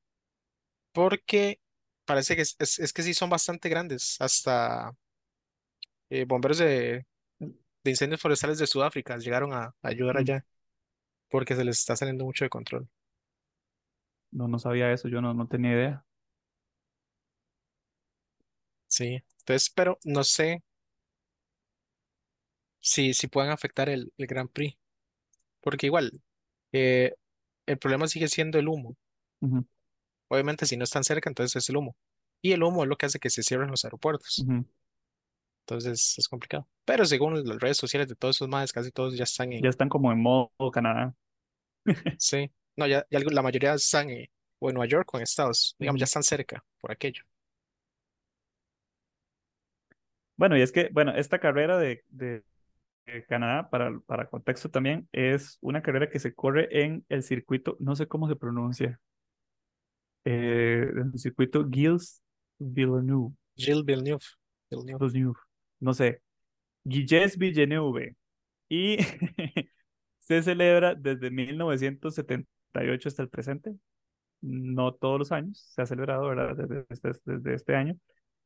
Porque parece que es, es- es que sí son bastante grandes. Hasta eh, bomberos de, de incendios forestales de Sudáfrica llegaron a, a ayudar Mm, allá porque se les está saliendo mucho de control. No, no sabía eso. Yo no, no tenía idea. Sí. Entonces, pero no sé si, si pueden afectar el, el Grand Prix. Porque igual, eh, el problema sigue siendo el humo. Obviamente, si no están cerca, entonces es el humo. Y el humo es lo que hace que se cierren los aeropuertos. ujú. Entonces es complicado. Pero según las redes sociales de todos esos más, casi todos ya están Ya en. están como en modo Canadá. Sí. No, ya, ya algo- la mayoría están en, o en Nueva York o en Estados. Digamos, ya Ujú. están cerca por aquello. Bueno, y es que, bueno, esta carrera de, de- de Canadá, para, para contexto también, es una carrera que se corre en el circuito, no sé cómo se pronuncia, eh, en el circuito Gilles Villeneuve, Gilles Villeneuve. Villeneuve. No sé, Gilles Villeneuve. Y se celebra desde 1978 hasta el presente. No todos los años se ha celebrado, ¿verdad? Desde este, desde este año.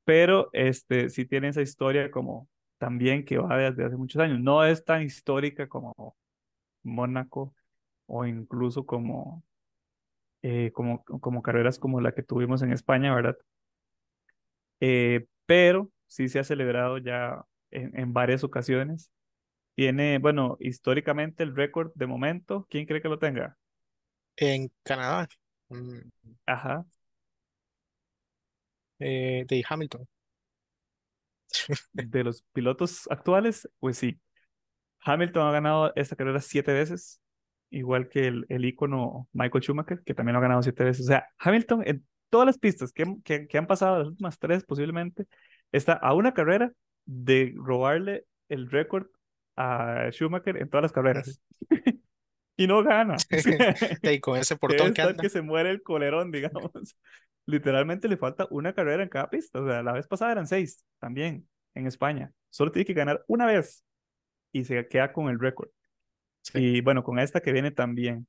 Pero este, sí tiene esa historia como también que va desde hace muchos años. No es tan histórica como Mónaco o incluso como, eh, como, como carreras como la que tuvimos en España, ¿verdad? Eh, pero sí se ha celebrado ya en, en varias ocasiones. Tiene, bueno, históricamente el récord de momento, ¿quién cree que lo tenga? En Canadá. mm, Ajá, eh, de Hamilton. de los pilotos actuales, pues sí. Hamilton ha ganado esta carrera siete veces, igual que el, el ícono Michael Schumacher, que también lo ha ganado siete veces. O sea, Hamilton en todas las pistas que, que, que han pasado, las últimas tres posiblemente, está a una carrera de robarle el récord a Schumacher en todas las carreras. Y no gana. Y con ese portón que anda. que se muere el colerón, digamos. Literalmente le falta una carrera en cada pista. O sea, la vez pasada eran seis también en España. Solo tiene que ganar una vez y se queda con el récord. Y bueno, con esta que viene también.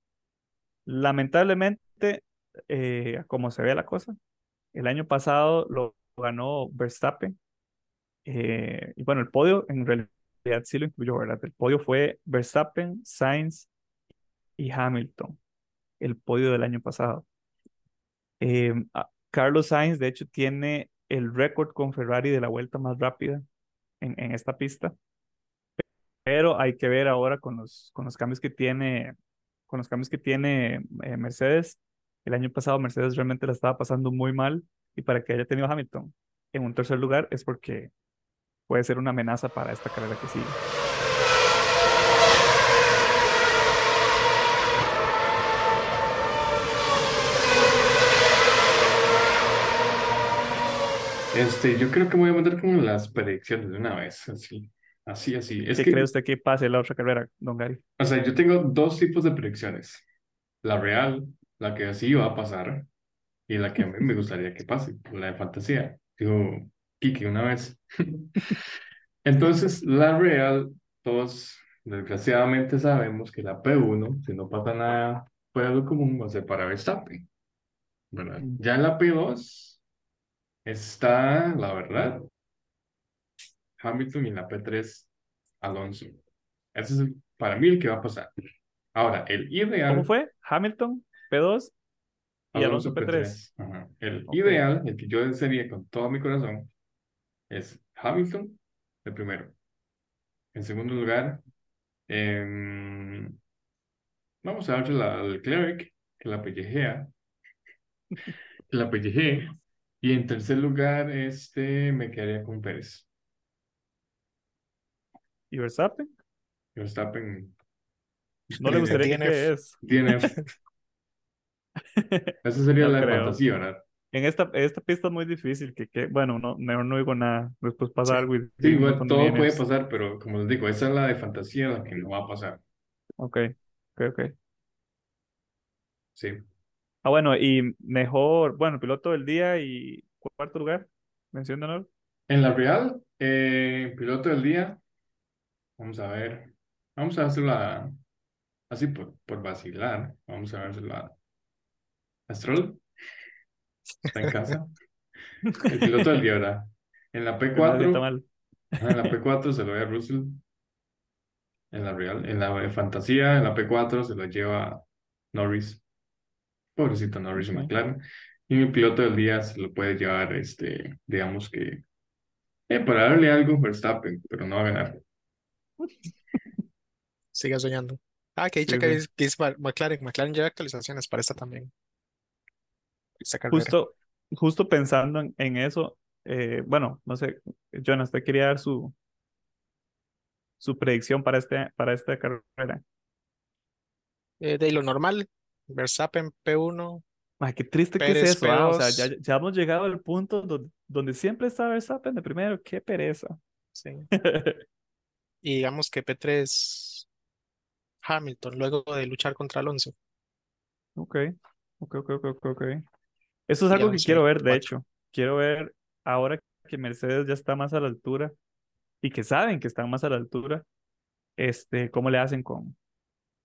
Lamentablemente, eh, como se ve la cosa, el año pasado lo ganó Verstappen. eh, y bueno, el podio en realidad sí lo incluyó, ¿verdad? El podio fue Verstappen, Sainz y Hamilton. El podio del año pasado. Eh, a- Carlos Sainz, de hecho, tiene el récord con Ferrari de la vuelta más rápida en, en esta pista. Pero hay que ver ahora con los, con los cambios que tiene, con los cambios que tiene eh, Mercedes. El año pasado Mercedes realmente la estaba pasando muy mal y para que haya tenido Hamilton en un tercer lugar es porque puede ser una amenaza para esta carrera que sigue. Este, yo creo que voy a mandar como las predicciones de una vez, así, así, así. Es ¿Qué que, cree usted que pase la otra carrera, don Gary? o sea, yo tengo dos tipos de predicciones. La real, la que así va a pasar, y la que a mí me gustaría que pase, la de fantasía. Digo, Kiki, una vez. Entonces, la real, todos desgraciadamente sabemos que la P1, si no pasa nada fuera de lo común, va a ser para Verstappen, ¿verdad? Mm. Ya en la P2 está, la verdad, Hamilton y en la P3, Alonso. Ese es el- para mí el que va a pasar. Ahora, el ¿Cómo ideal, fue? Hamilton, P2 y Alonso Alonso P3. P3. Ajá. El ideal, el que yo desearía con todo mi corazón, es Hamilton, el primero. En segundo lugar, em, vamos a darle al Leclerc, que la pellejea, que la pellejee. Y en tercer lugar, este, me quedaría con Pérez. ¿Y Verstappen? Verstappen, ¿No le gustaría que quede eso? DNF. Esa sería No la de creo. fantasía, ¿verdad? en esta, esta pista es muy difícil, que, que bueno, no, mejor no digo nada, después pasa Sí. algo y Sí, igual todo puede pasar, pero como les digo, esa es la de fantasía la que no va a pasar. Ok, ok, ok. Sí. Ah, bueno, y mejor, bueno, piloto del día y cuarto lugar, mención de honor. En la Real, eh, piloto del día, vamos a ver, vamos a hacerla así por, por vacilar, vamos a la Astrol, está en casa, el piloto del día, ¿verdad? En la Que no se sienta P4, mal. ajá, en la P4 se lo voy a Russell, en la Real, en la fantasía, en la P4 se lo lleva Norris, pobrecito Norris Ok. McLaren, y mi piloto del día se lo puede llevar, este, digamos que, eh, para darle algo Verstappen, pero no va a ganar. Siga soñando. Ah, que dicha Sí, que sí. que Ma- McLaren. McLaren lleva actualizaciones para esta también. Esta. Justo, justo pensando en, en eso, eh, bueno, no sé, Jonas, usted quería dar su, su predicción para, este, para esta carrera. Eh, de lo normal, Verstappen P1, Ay, qué triste que es eso, ah, O sea, ya, P2. ya hemos llegado al punto donde, donde siempre está Verstappen de primero. Qué pereza. Sí. Y digamos que P3 Hamilton, luego de luchar contra Alonso. Ok, ok, ok, ok, ok. Eso es algo que quiero ver, de 4. hecho. Quiero ver ahora que Mercedes ya está más a la altura y que saben que están más a la altura, este, cómo le hacen con, o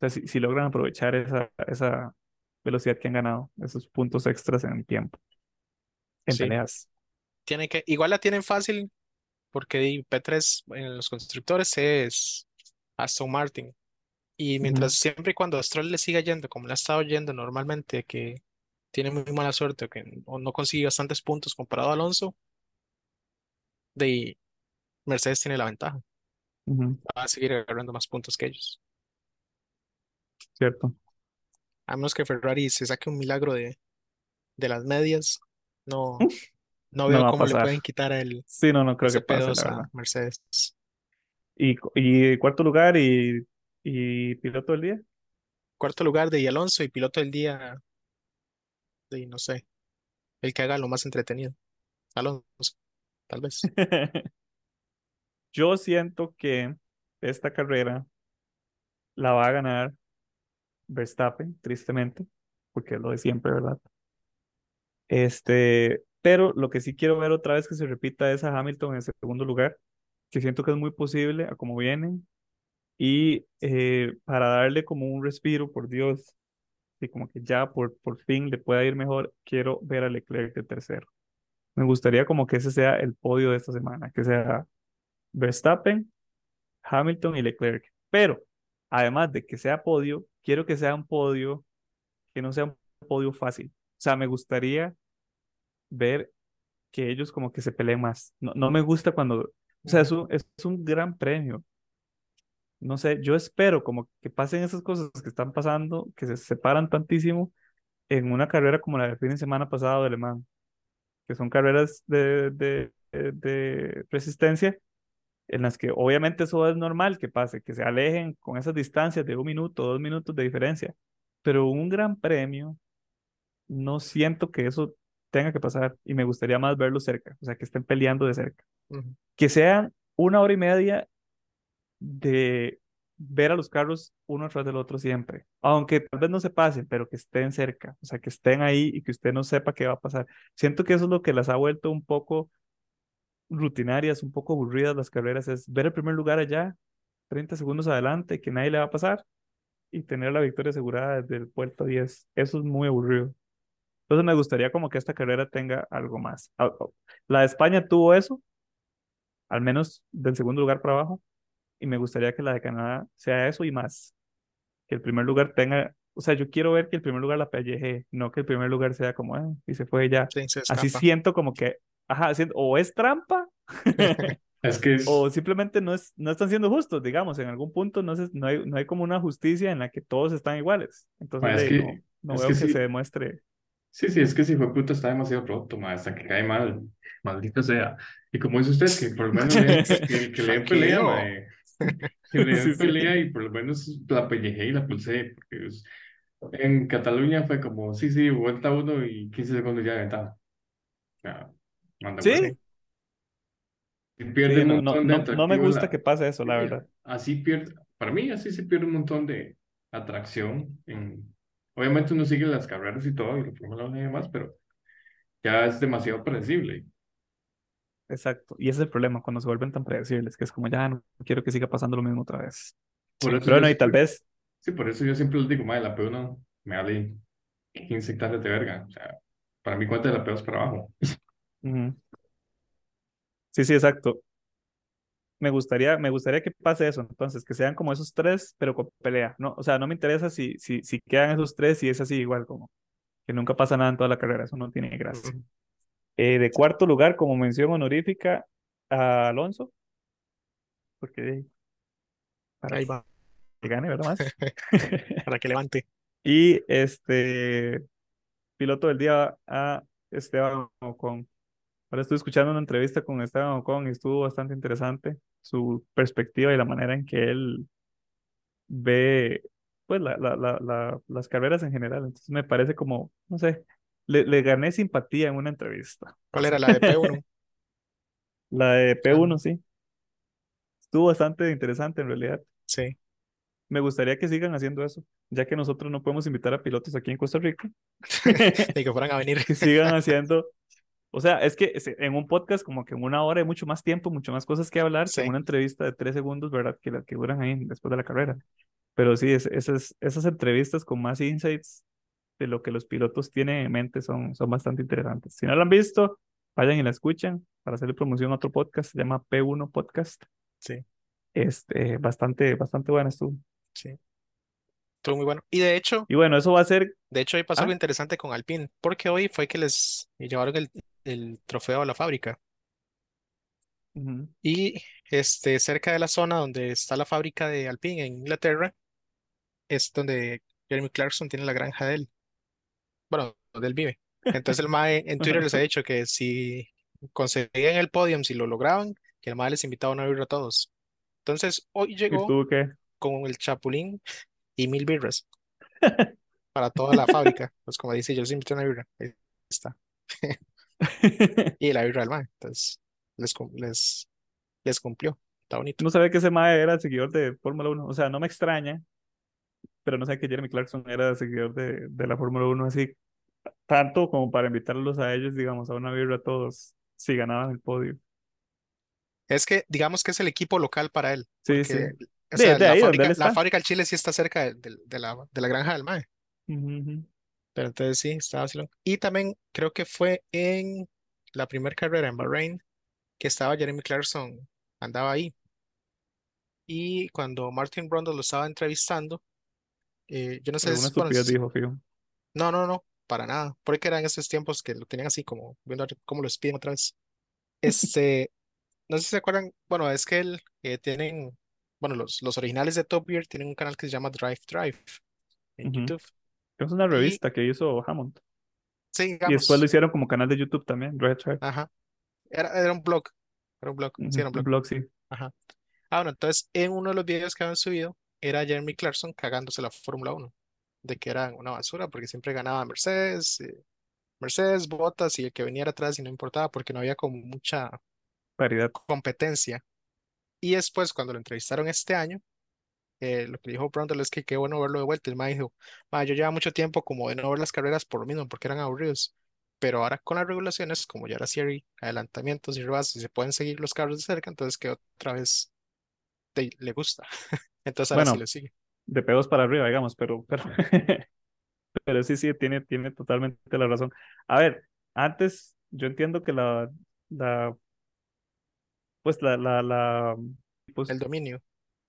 sea, si, si logran aprovechar esa, esa velocidad que han ganado, esos puntos extras en el tiempo, en Sí. peleas. Tiene que, igual la tienen fácil porque di- P3 en los constructores es Aston Martin. Y mientras siempre y cuando Stroll le siga yendo como le ha estado yendo normalmente, que tiene muy mala suerte o que o no consigue bastantes puntos comparado a Alonso, de Mercedes tiene la ventaja. Va a seguir agarrando más puntos que ellos. cierto. A menos que Ferrari se saque un milagro de, de las medias, no, no veo cómo le pueden quitar el Sí, no, no creo que pase, P2 la a verdad. Mercedes. Y, y cuarto lugar y, y piloto del día. Cuarto lugar de Alonso y piloto del día de, no sé, el que haga lo más entretenido. Alonso, tal vez. Yo siento que esta carrera la va a ganar Verstappen, tristemente, porque es lo de siempre, ¿verdad? Este, pero lo que sí quiero ver otra vez que se repita es a Hamilton en segundo lugar, que siento que es muy posible a como vienen, y eh, para darle como un respiro, por Dios, y como que ya por, por fin le pueda ir mejor, quiero ver a Leclerc de tercero. Me gustaría como que ese sea el podio de esta semana, que sea Verstappen, Hamilton y Leclerc. Pero además de que sea podio, quiero que sea un podio que no sea un podio fácil. O sea, me gustaría ver que ellos como que se peleen más. No, no me gusta cuando, o sea, es un, es un gran premio. No sé, yo espero como que pasen esas cosas que están pasando, que se separan tantísimo en una carrera como la del fin de semana pasado de Le que son carreras de, de, de, de resistencia en las que obviamente eso es normal que pase, que se alejen con esas distancias de un minuto, dos minutos de diferencia, pero un gran premio, no siento que eso tenga que pasar y me gustaría más verlo cerca, o sea, que estén peleando de cerca, que sean una hora y media de ver a los carros uno atrás del otro siempre, aunque tal vez no se pasen, pero que estén cerca, o sea, que estén ahí y que usted no sepa qué va a pasar. Siento que eso es lo que las ha vuelto un poco rutinarias, un poco aburridas las carreras, es ver el primer lugar allá, 30 segundos adelante, que nadie le va a pasar y tener la victoria asegurada desde el puerto 10. Eso es muy aburrido. Entonces me gustaría como que esta carrera tenga algo más. Ah, oh, La de España tuvo eso, al menos del segundo lugar para abajo, y me gustaría que la de Canadá sea eso y más. Que el primer lugar tenga, o sea, yo quiero ver que el primer lugar la pelleje, no que el primer lugar sea como, "Ah", y se fue ya. Sí, se Así siento como que, ajá, siento- o es trampa Es que es, o simplemente no, es, no están siendo justos, digamos, en algún punto no, se- no, hay, no hay como una justicia en la que todos están iguales. Entonces, ma, es que, no, no es veo que que sí, se demuestre. Sí, sí, es que si fue puta está demasiado roto, ma, hasta que cae mal, maldito sea. Y como dice usted, que por lo menos le que, que le den pelea, ma, eh, que le den pelea y por lo menos la pelleje y la pulsé, porque es- en Cataluña fue como, sí, sí, vuelta uno y 15 segundos ya de ventaja. Sí. Sí pierde sí, un no, no, montón de no, no me gusta la... que pase eso, la verdad. así pierde, para mí así se pierde un montón de atracción. En... Obviamente uno sigue las carreras y todo, y la Fórmula 1 y demás, pero ya es demasiado predecible. Exacto. Y ese es el problema cuando se vuelven tan predecibles, que es como ya no quiero que siga pasando lo mismo otra vez. Por Sí. eso Pero yo bueno, y tal vez, sí, por eso yo siempre les digo, madre, la P1 me vale 15 hectáreas de verga. O sea, para mí cuenta de la P2 es para abajo. Sí, sí, exacto. Me gustaría, me gustaría que pase eso, entonces, que sean como esos tres, pero con pelea. No, o sea, no me interesa si, si, si quedan esos tres y es así igual, como que nunca pasa nada en toda la carrera, eso no tiene gracia. Eh, de cuarto lugar, como mención honorífica, a Alonso, porque para Ahí va, que gane, ¿verdad? Más. para que levante. Y este piloto del día a Esteban Ocon. Ahora estoy escuchando una entrevista con Esteban Ocon y estuvo bastante interesante su perspectiva y la manera en que él ve pues la, la, la, la- las carreras en general. Entonces me parece como, no sé, le, le gané simpatía en una entrevista. ¿Cuál era la de P1? La de Ah, P1, sí. Estuvo bastante interesante en realidad. sí. Me gustaría que sigan haciendo eso, ya que nosotros no podemos invitar a pilotos aquí en Costa Rica. Ni que fueran a venir. que sigan haciendo. O sea, es que en un podcast como que en una hora hay mucho más tiempo, mucho más cosas que hablar que en Sí. una entrevista de tres segundos, ¿verdad? Que las que duran ahí después de la carrera. Pero sí, es- esas, esas entrevistas con más insights de lo que los pilotos tienen en mente son, son bastante interesantes. Si no lo han visto, vayan y la escuchen para hacerle promoción a otro podcast, se llama P1 Podcast. Sí, Este, bastante, bastante bueno estuvo. sí. Estuvo muy bueno. Y de hecho, Y bueno, eso va a ser. de hecho hoy pasó algo Ah, interesante con Alpine, porque hoy fue que les llevaron el, el trofeo a la fábrica. ujú, Y este, cerca de la zona donde está la fábrica de Alpine en Inglaterra, es donde Jeremy Clarkson tiene la granja de él. Bueno, donde él vive. Entonces el MAE en Twitter les ha dicho que si conseguían el podium, si lo lograban, que el MAE les invitaba a una birra a todos. Entonces hoy ¿Y llegó con el chapulín y mil birras para toda la fábrica. Pues como dice, yo les invité a una birra. Ahí está. Y la birra del MAE. Entonces les, les, les cumplió. Está bonito. No sabía que ese mae era seguidor de Fórmula 1. O sea, no me extraña, pero no sé que Jeremy Clarkson era seguidor de, de la Fórmula 1 así, tanto como para invitarlos a ellos, digamos, a una birra a todos si ganaban el podio. Es que digamos que es el equipo local para él, Sí, sí. porque o De, sea, de la ahí fábrica, la fábrica del Chile sí está cerca de, de- de la, de la granja del MAE, ujú. Pero entonces sí, estaba vacilón. Y también creo que fue en la primera carrera en Bahrein que estaba Jeremy Clarkson, andaba ahí. Y cuando Martin Brundle lo estaba entrevistando, eh, yo no sé, es- bueno, dijo, fijo. no, no, no, para nada, porque eran esos tiempos que lo tenían así como viendo cómo lo despiden otra vez. Este, no sé si se acuerdan, bueno, es que él eh, tienen, bueno, los, los originales de Top Gear tienen un canal que se llama Drive Drive en. YouTube. Es una Y revista que hizo Hammond. sí, Y después lo digamos, hicieron como canal de YouTube también, Red Tribe. ajá, era, era un blog, era un blog, sí, era un Un blog, blog, sí. ajá. Ah, bueno, entonces en uno de los videos que habían subido era Jeremy Clarkson cagándose la Fórmula 1, de que era una basura porque siempre ganaba Mercedes, eh, Mercedes, Bottas y el que viniera atrás y no importaba porque no había como mucha Paridad. competencia. Y después cuando lo entrevistaron este año, eh, lo que dijo Brundle es que qué bueno verlo de vuelta. El mae dijo, "Ma, yo llevaba mucho tiempo como de no ver las carreras por lo mismo, porque eran aburridos. Pero ahora con las regulaciones, como ya ahora sí hay adelantamientos y rebases y se pueden seguir los carros de cerca, entonces que otra vez te- le gusta. Entonces ahora sí Bueno, lo sigue. de pedos para arriba, digamos, pero, pero, pero sí, sí, tiene, tiene totalmente la razón. A ver, antes yo entiendo que la, la, pues la, la, la, pues El dominio.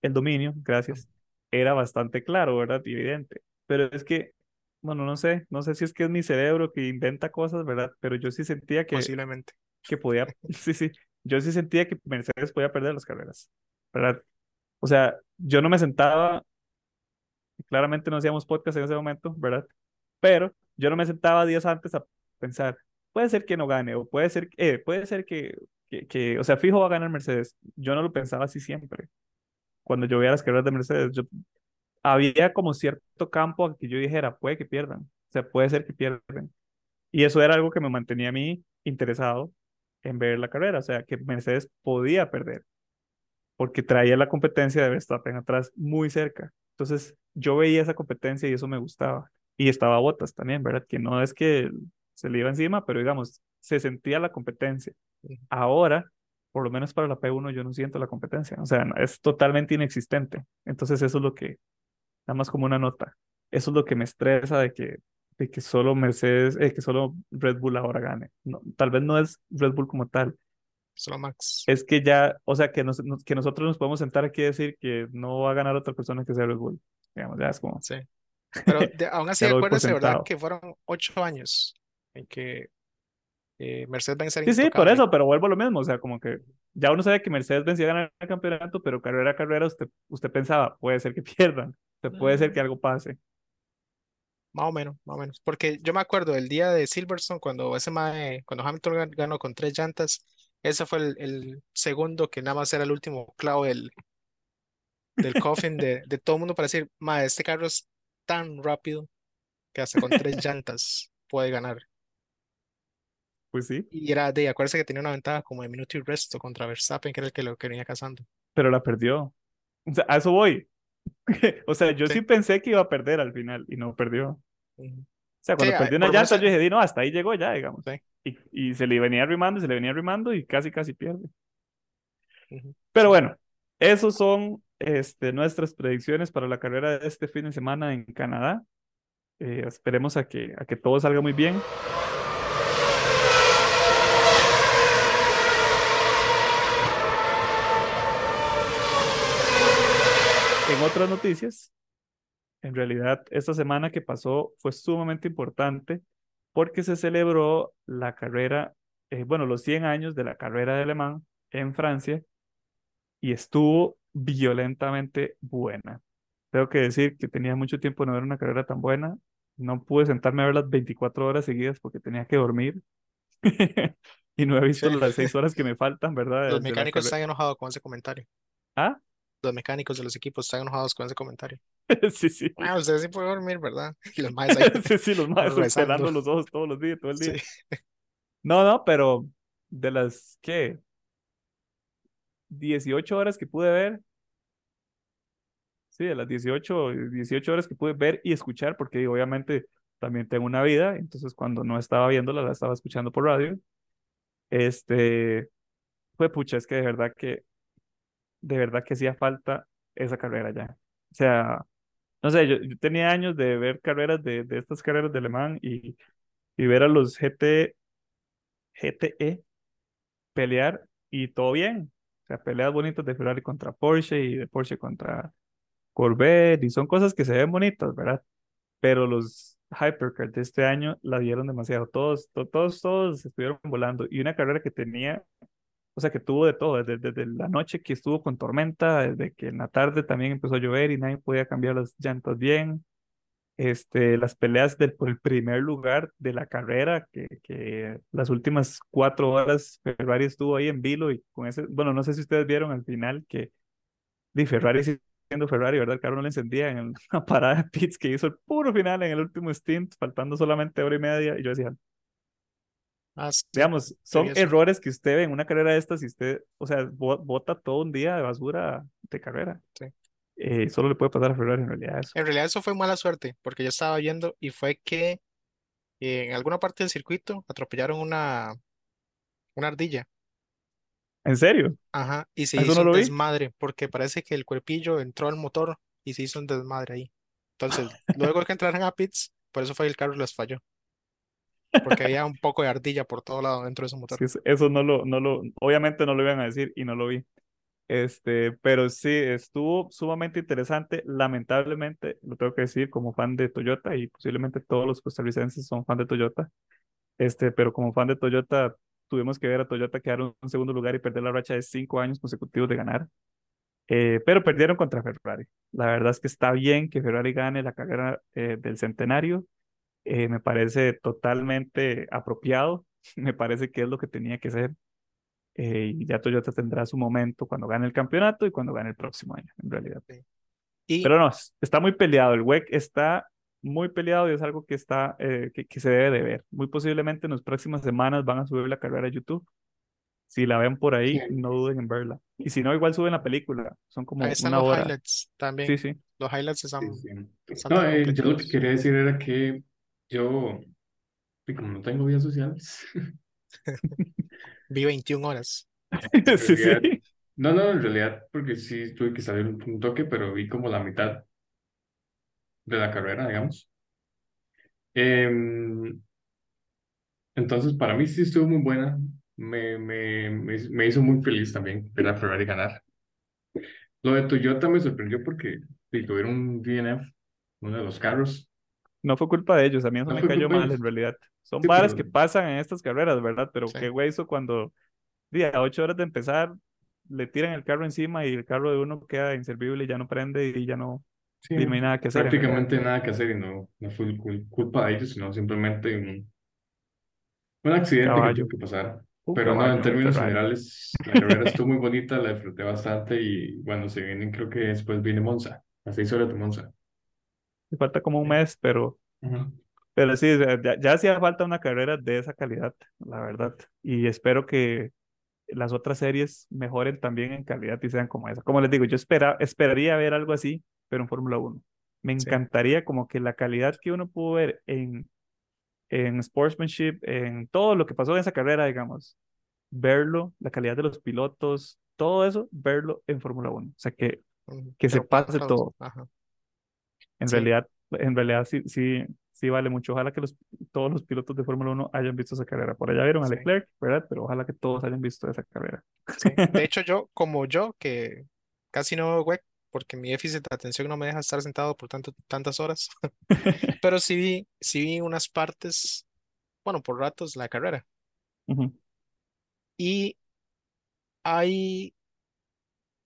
El dominio, gracias, era bastante claro, ¿verdad? Y evidente. Pero es que, bueno, no sé, no sé si es que es mi cerebro que inventa cosas, ¿verdad? Pero yo sí sentía que, Posiblemente. que podía, sí, sí, yo sí sentía que Mercedes podía perder las carreras, ¿verdad? O sea, yo no me sentaba, claramente no hacíamos podcast en ese momento, ¿verdad? Pero yo no me sentaba días antes a pensar, puede ser que no gane, o puede ser, eh, puede ser que, que, que, o sea, fijo va a ganar Mercedes. Yo no lo pensaba así siempre. Cuando yo veía las carreras de Mercedes, yo, había como cierto campo a que yo dijera, puede que pierdan, o sea, puede ser que pierdan. Y eso era algo que me mantenía a mí interesado en ver la carrera, o sea, que Mercedes podía perder, porque traía la competencia de Verstappen atrás muy cerca. Entonces, yo veía esa competencia y eso me gustaba. Y estaba Bottas también, ¿verdad? Que no es que se le iba encima, pero digamos, se sentía la competencia. Ahora, por lo menos para la P1, yo no siento la competencia. O sea, es totalmente inexistente. Entonces, eso es lo que, nada más como una nota, eso es lo que me estresa de que, de que solo Mercedes, eh, que solo Red Bull ahora gane. No, tal vez no es Red Bull como tal. Solo Max. Es que ya, o sea, que, nos, que nosotros nos podemos sentar aquí y decir que no va a ganar otra persona que sea Red Bull. Digamos, ya es como. Sí. Pero de, aún así, acuérdese, ¿verdad? Que fueron ocho años en que eh, Mercedes va a ser Sí, sí, por eso, pero vuelvo a lo mismo, o sea, como que ya uno sabe que Mercedes vencía a ganar el campeonato, pero carrera a carrera usted, usted pensaba, puede ser que pierdan, sea, puede ser que algo pase. Más o menos, más o menos. Porque yo me acuerdo el día de Silverstone, cuando ese mae- cuando Hamilton gan- ganó con tres llantas, ese fue el, el segundo que nada más era el último clavo del, del coffin de, de todo el mundo para decir, mae, este carro es tan rápido que hasta con tres llantas puede ganar. Pues sí, Y era de, acuérdense que tenía una ventaja como de minuto y resto contra Verstappen, que era el que lo que venía cazando. pero la perdió. O sea, a eso voy. O sea, yo Sí. sí pensé que iba a perder al final y no perdió. O sea, cuando Sí, perdió una menos llanta, eh, yo dije, "Di, no, hasta ahí llegó ya, digamos. Sí. Y, y se le venía arrimando, y se le venía arrimando y casi, casi pierde. Pero bueno, esos son este, nuestras predicciones para la carrera de este fin de semana en Canadá. Eh, esperemos a que, a que todo salga muy bien. En otras noticias, en realidad esta semana que pasó fue sumamente importante porque se celebró la carrera, eh, bueno, los 100 años de la carrera de Le Mans en Francia y estuvo violentamente buena. Tengo que decir que tenía mucho tiempo de no ver una carrera tan buena. No pude sentarme a ver las 24 horas seguidas porque tenía que dormir. Y no he visto Sí. las 6 horas que me faltan, ¿verdad? Los de la mecánicos están enojados con ese comentario. Ah, Los mecánicos de los equipos están enojados con ese comentario. sí, sí. Ah, ustedes sí pueden dormir, ¿verdad? Y los maes ahí Sí, sí, los maestros rezando. pelando los ojos todos los días, todo el día. Sí. No, no, pero de las, ¿qué? 18 horas que pude ver. Sí, de las 18, 18 horas que pude ver y escuchar, porque obviamente también tengo una vida, entonces cuando no estaba viéndola, la estaba escuchando por radio. Este, fue pucha, es que de verdad que, de verdad que hacía falta esa carrera ya. O sea, no sé, yo, yo tenía años de ver carreras de, de estas carreras de Le Mans y, y ver a los GT, GTE pelear y todo bien. O sea, peleas bonitas de Ferrari contra Porsche y de Porsche contra Corvette y son cosas que se ven bonitas, ¿verdad? Pero los Hypercars de este año la dieron demasiado. Todos, to- todos, todos estuvieron volando y una carrera que tenía, o sea, que tuvo de todo, desde, la noche que estuvo con tormenta, desde que en la tarde también empezó a llover y nadie podía cambiar las llantas bien. Este, las peleas del, por el primer lugar de la carrera, que, que las últimas cuatro horas Ferrari estuvo ahí en vilo y con ese, bueno, no sé si ustedes vieron al final que di Ferrari siendo Ferrari, ¿verdad? El carro no le encendía en una parada de pits que hizo el puro final en el último stint, faltando solamente hora y media, y yo decía, Ah, sí, digamos, yo son errores que usted ve en una carrera de estas y usted, o sea, bo- bota todo un día de basura de carrera. Sí. Eh, solo le puede pasar a Ferrari en realidad eso. En realidad eso fue mala suerte, porque yo estaba viendo y fue que eh, en alguna parte del circuito atropellaron una, una ardilla. ¿En serio? Ajá, y se ¿Eso hizo no un vi? desmadre, porque parece que el cuerpillo entró al motor y se hizo un desmadre ahí. Entonces, luego que entraran a pits, por eso fue que el carro les falló, porque había un poco de ardilla por todo lado dentro de ese motor. Sí, eso no lo, no lo, obviamente no lo iban a decir y no lo vi. Este, pero sí, estuvo sumamente interesante. Lamentablemente, lo tengo que decir como fan de Toyota y posiblemente todos los costarricenses son fan de Toyota. Este, pero como fan de Toyota, tuvimos que ver a Toyota quedar en segundo lugar y perder la racha de cinco años consecutivos de ganar. Eh, pero perdieron contra Ferrari. La verdad es que está bien que Ferrari gane la carrera eh, del centenario. Eh, me parece totalmente apropiado. Me parece que es lo que tenía que ser. Eh, y ya Toyota tendrá su momento cuando gane el campeonato y cuando gane el próximo año, en realidad. Y Pero no, es- está muy peleado. El WEC está muy peleado y es algo que, está, eh, que, que se debe de ver. Muy posiblemente en las próximas semanas van a subir la carrera a YouTube Si la ven por Sí, ahí, no duden en verla. Y si no, igual suben la película. Son Ahí como están una los hora. highlights también. Sí, sí. Los highlights sí, están sí. No, bastante eh, yo lo que quería decir era que yo, como no tengo vías sociales, Vi 21 horas. en Sí, realidad, sí. no, no, en realidad, porque sí tuve que salir un, toque, pero vi como la mitad de la carrera, digamos. Em, entonces, para mí sí estuvo muy buena. Me, me, me, me hizo muy feliz también ver a Ferrari ganar. Lo de Toyota me sorprendió porque tuvieron un DNF, uno de los carros. No fue culpa de ellos, a mí eso No me cayó mal en realidad. Son Sí, varas pero que pasan en estas carreras, ¿verdad? Pero Sí. qué güey hizo cuando di, a ocho horas de empezar le tiran el carro encima y el carro de uno queda inservible y ya no prende y ya no, sí, di, no hay nada que hacer prácticamente nada que hacer y no, no fue cul- culpa de ellos, sino simplemente un, un accidente que Caballo, tuvo que pasar. Pero no, en caballo, términos generales, la carrera estuvo muy bonita, la disfruté bastante y bueno, se vienen, creo que después viene Monza, a seis horas de Monza. Falta como un mes, pero, Ujú. pero sí, ya, ya hacía falta una carrera de esa calidad, la verdad. Y espero que las otras series mejoren también en calidad y sean como esa. Como les digo, yo espera, esperaría ver algo así, pero en Fórmula 1. Me Sí. encantaría como que la calidad que uno pudo ver en, en sportsmanship, en todo lo que pasó en esa carrera, digamos, verlo, la calidad de los pilotos, todo eso, verlo en Fórmula 1. O sea, que, que se pase todo. Ajá. En Sí. realidad, en realidad sí, sí, sí vale mucho. Ojalá que los, todos los pilotos de Fórmula 1 hayan visto esa carrera. Por allá vieron a Sí. Leclerc, ¿verdad? Pero ojalá que todos hayan visto esa carrera. Sí. De hecho, yo, como yo, que casi no veo web porque mi déficit de atención no me deja estar sentado por tanto, tantas horas, pero sí vi, sí vi unas partes, bueno, por ratos la carrera. Ujú, Y hay,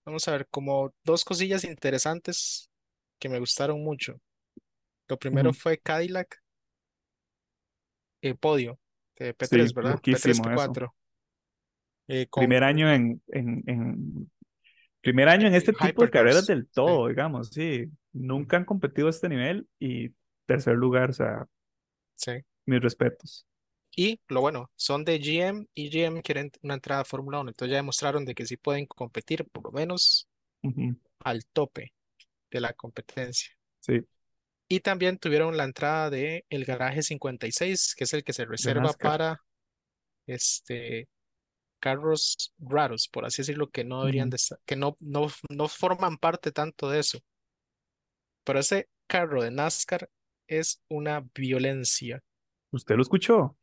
vamos a ver, como dos cosillas interesantes que me gustaron mucho. Lo primero fue Cadillac, eh, podio de Sí, P3, ¿verdad? P3, loquísimo eso. P4. eh, con Primer año en, en, en, primer año en este tipo de carreras del Sí, todo, digamos, sí. Nunca han competido a este nivel y tercer lugar, o sea, sí. mis respetos. Y lo bueno, son de GM y GM quieren una entrada a Fórmula 1. Entonces ya demostraron de que sí pueden competir por lo menos al tope de la competencia. Sí, Y también tuvieron la entrada de el garaje 56, que es el que se reserva para este carros raros, por así decirlo, que no deberían de que no, no, no forman parte tanto de eso. Pero ese carro de NASCAR es una violencia. ¿Usted lo escuchó?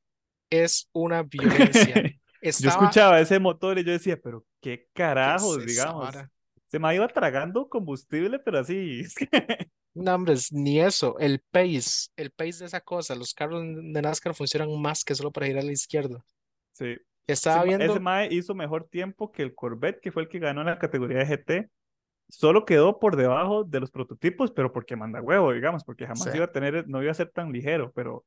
Es una violencia. Yo escuchaba ese motor y yo decía, pero qué ¿qué es carajos, digamos. vara? Se me iba tragando combustible, pero así. No, hombre, ni eso, el pace, el pace de esa cosa, los carros de NASCAR funcionan más que solo para ir a la izquierda. Sí. Estaba ma- ese viendo, mae hizo mejor tiempo que el Corvette, que fue el que ganó en la categoría de GT. Solo quedó por debajo de los prototipos, pero porque manda huevo, digamos, porque jamás sí, iba a tener, no iba a ser tan ligero, pero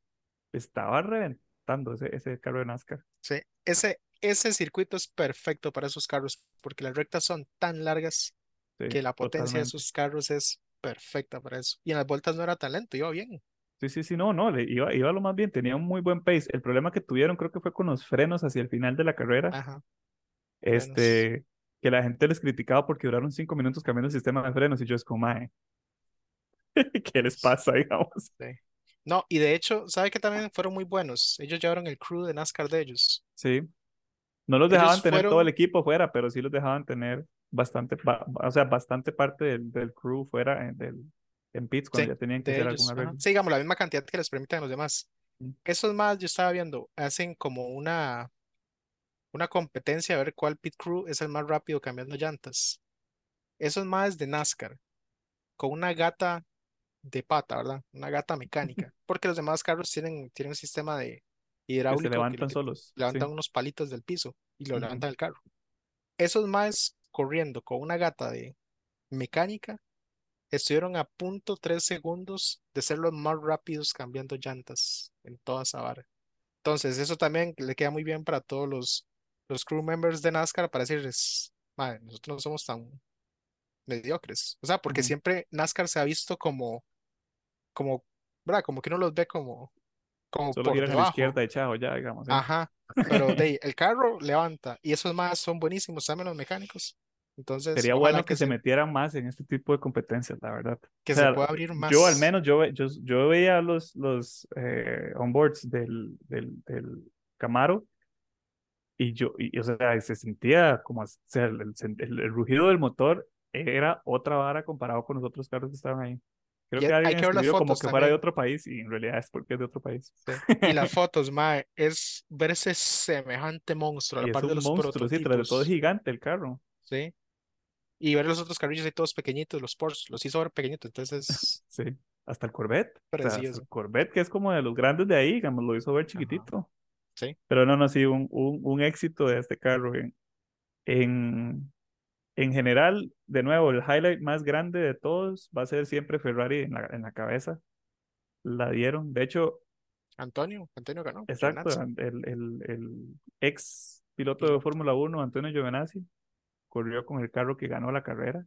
estaba reventando ese, ese carro de NASCAR. sí, ese, ese circuito es perfecto para esos carros, porque las rectas son tan largas Sí, que la potencia de esos carros es perfecta para eso. Y en las vueltas no era tan lento, iba bien. Sí, sí, sí, no, no, le iba, iba lo más bien, tenía un muy buen pace. El problema que tuvieron creo que fue con los frenos hacia el final de la carrera, Ajá, frenos. este, que la gente les criticaba porque duraron cinco minutos cambiando el sistema de frenos y yo es como, mae, ¿qué les pasa, digamos? Sí. No, y de hecho, ¿sabe que también fueron muy buenos? Ellos llevaron el crew de NASCAR de ellos. Sí, no los dejaban tener todo el equipo fuera, pero sí los dejaban tener bastante, ba- o sea, bastante parte del, del crew fuera en, del, en pits cuando sí, ya tenían que hacer algún ellos. Ajá. arreglo. Sí, digamos, la misma cantidad que les permiten a los demás. Esos más, yo estaba viendo, hacen como una, una competencia a ver cuál pit crew es el más rápido cambiando llantas. Esos más de NASCAR, con una gata de pata, ¿verdad? Una gata mecánica. Porque los demás carros tienen, tienen un sistema de Que se hidráulico que, levantan que solos, sí. levantan unos palitos del piso y lo levantan el carro. Esos más corriendo con una gata de mecánica estuvieron a punto tres segundos de ser los más rápidos cambiando llantas en toda esa vara. Entonces, eso también le queda muy bien para todos los, los crew members de NASCAR para decirles, "Mae, nosotros no somos tan mediocres. O sea, porque siempre NASCAR se ha visto como, como, ¿verdad? Como que uno los ve como, como Solo por giran a la debajo. izquierda y chao, ya, digamos. ¿eh? Ajá, pero de, el carro levanta y esos más son buenísimos, también los mecánicos. Entonces, Sería bueno que, se se, metieran más en este tipo de competencias, la verdad. que O se sea, pueda abrir más. yo al menos, yo, yo, yo veía los, los eh, onboards del, del, del Camaro y yo, y, o sea, se sentía como, o sea, el- el- el rugido del motor era otra vara comparado con los otros carros que estaban ahí. Creo que hay alguien que ver las escribió como fotos que fuera de también. otro país y en realidad es porque es de otro país. Sí. Y las fotos, mae, es ver ese semejante monstruo a la de los monstruo, sí, tras todo es gigante el carro. ¿sí? Y ver los otros carrillos ahí todos pequeñitos, los Porsche, los hizo ver pequeñitos, entonces Sí, hasta el Corvette. O sea, hasta el. Corvette, que es como de los grandes de ahí, digamos, lo hizo ver Ajá. chiquitito. Sí. Pero no, no, sí, un, un, un éxito de este carro. En, en, en general, de nuevo, el highlight más grande de todos va a ser siempre Ferrari en la, en la cabeza. La dieron. De hecho, Antonio, Antonio ganó, exacto, el, el, el ex piloto de. Fórmula 1, Antonio Giovinazzi, corrió con el carro que ganó la carrera.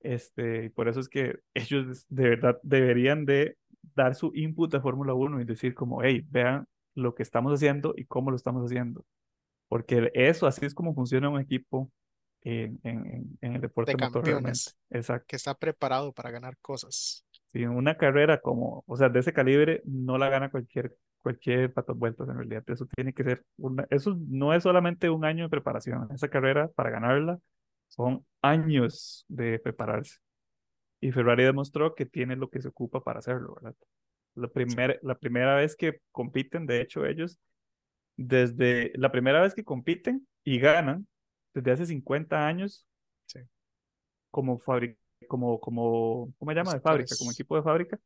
Este, y por eso es que ellos de verdad deberían de dar su input a Fórmula 1 y decir como, hey, vean lo que estamos haciendo y cómo lo estamos haciendo. Porque eso, así es como funciona un equipo en, en, en- el deporte de campeones, Exacto. que está preparado para ganar cosas. Si una carrera como, o sea, de ese calibre, no la gana cualquier, cualquier patas vueltas en realidad. Eso tiene que ser una, eso no es solamente un año de preparación. Esa carrera, para ganarla, son años de prepararse. Y Ferrari demostró que tiene lo que se ocupa para hacerlo, ¿verdad? La Sí, primera, la primera vez que compiten, de hecho, ellos, desde la primera vez que compiten y ganan, desde hace 50 años, sí. como fábrica, como, como, ¿cómo se llama? De fábrica, como equipo de fábrica,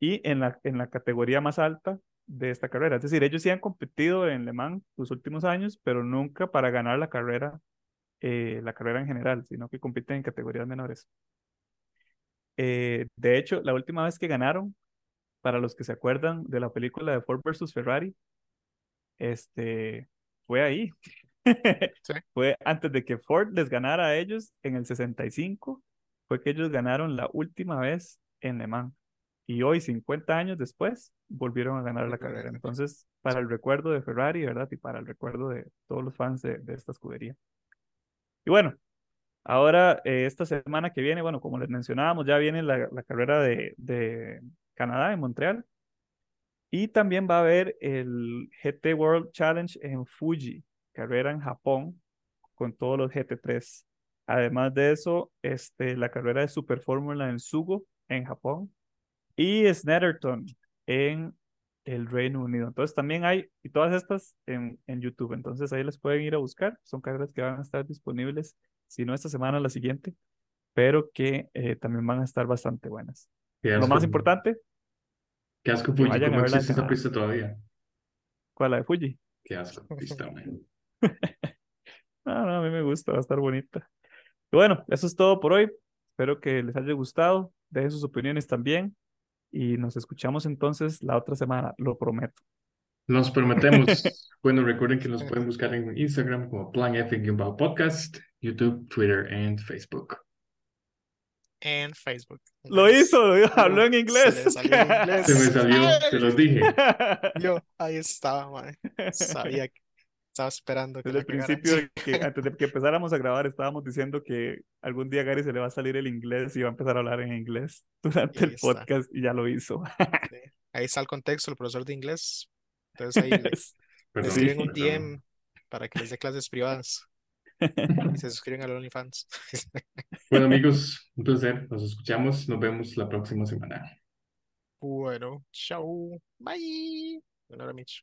y en la, en la categoría más alta de esta carrera. Es decir, ellos sí han competido en Le Mans los últimos años, pero nunca para ganar la carrera, eh, la carrera en general, sino que compiten en categorías menores. Eh, de hecho, la última vez que ganaron, para los que se acuerdan de la película de Ford versus Ferrari, este, fue ahí. Sí, Fue antes de que Ford les ganara a ellos en el 65, fue que ellos ganaron la última vez en Le Mans. Y hoy, 50 años después, volvieron a ganar la carrera. Entonces, para el recuerdo de Ferrari, ¿verdad? Y para el recuerdo de todos los fans de, de esta escudería. Y bueno, ahora, eh, esta semana que viene, bueno, como les mencionábamos, ya viene la, la carrera de, de Canadá en Montreal. Y también va a haber el GT World Challenge en Fuji, carrera en Japón, con todos los GT3. Además de eso, este, la carrera de Super Fórmula en Sugo, en Japón, y Snetterton en el Reino Unido. Entonces también hay, y todas estas en, en YouTube. Entonces ahí las pueden ir a buscar. Son carreras que van a estar disponibles, si no esta semana, la siguiente, pero que eh, también van a estar bastante buenas. Lo más importante, qué asco, Fuji, ¿cómo existe esa pista todavía? ¿Cuál la de Fuji? Qué asco, pista, man. No, no, a mí me gusta, va a estar bonita. Y bueno, eso es todo por hoy. Espero que les haya gustado. Dejen sus opiniones también. Y nos escuchamos entonces la otra semana, lo prometo. Nos prometemos. Bueno, recuerden que nos pueden buscar en Instagram como Plan F-podcast, YouTube, Twitter y Facebook. En Facebook. Lo hizo, habló en Se inglés. le salió en inglés. Se me salió, se los dije. Yo, ahí estaba, mae. Sabía que estaba esperando que Desde el principio, de que, antes de que empezáramos a grabar, estábamos diciendo que algún día a Gary se le va a salir el inglés y va a empezar a hablar en inglés durante el está. podcast y ya lo hizo. Sí. Ahí está el contexto, el profesor de inglés. Entonces ahí le, le escriben un. DM para que les dé clases privadas y se suscriben al OnlyFans. Bueno, amigos, un placer. Nos escuchamos. Nos vemos la próxima semana. Bueno, chao. Bye. Bueno, ahora Mitch.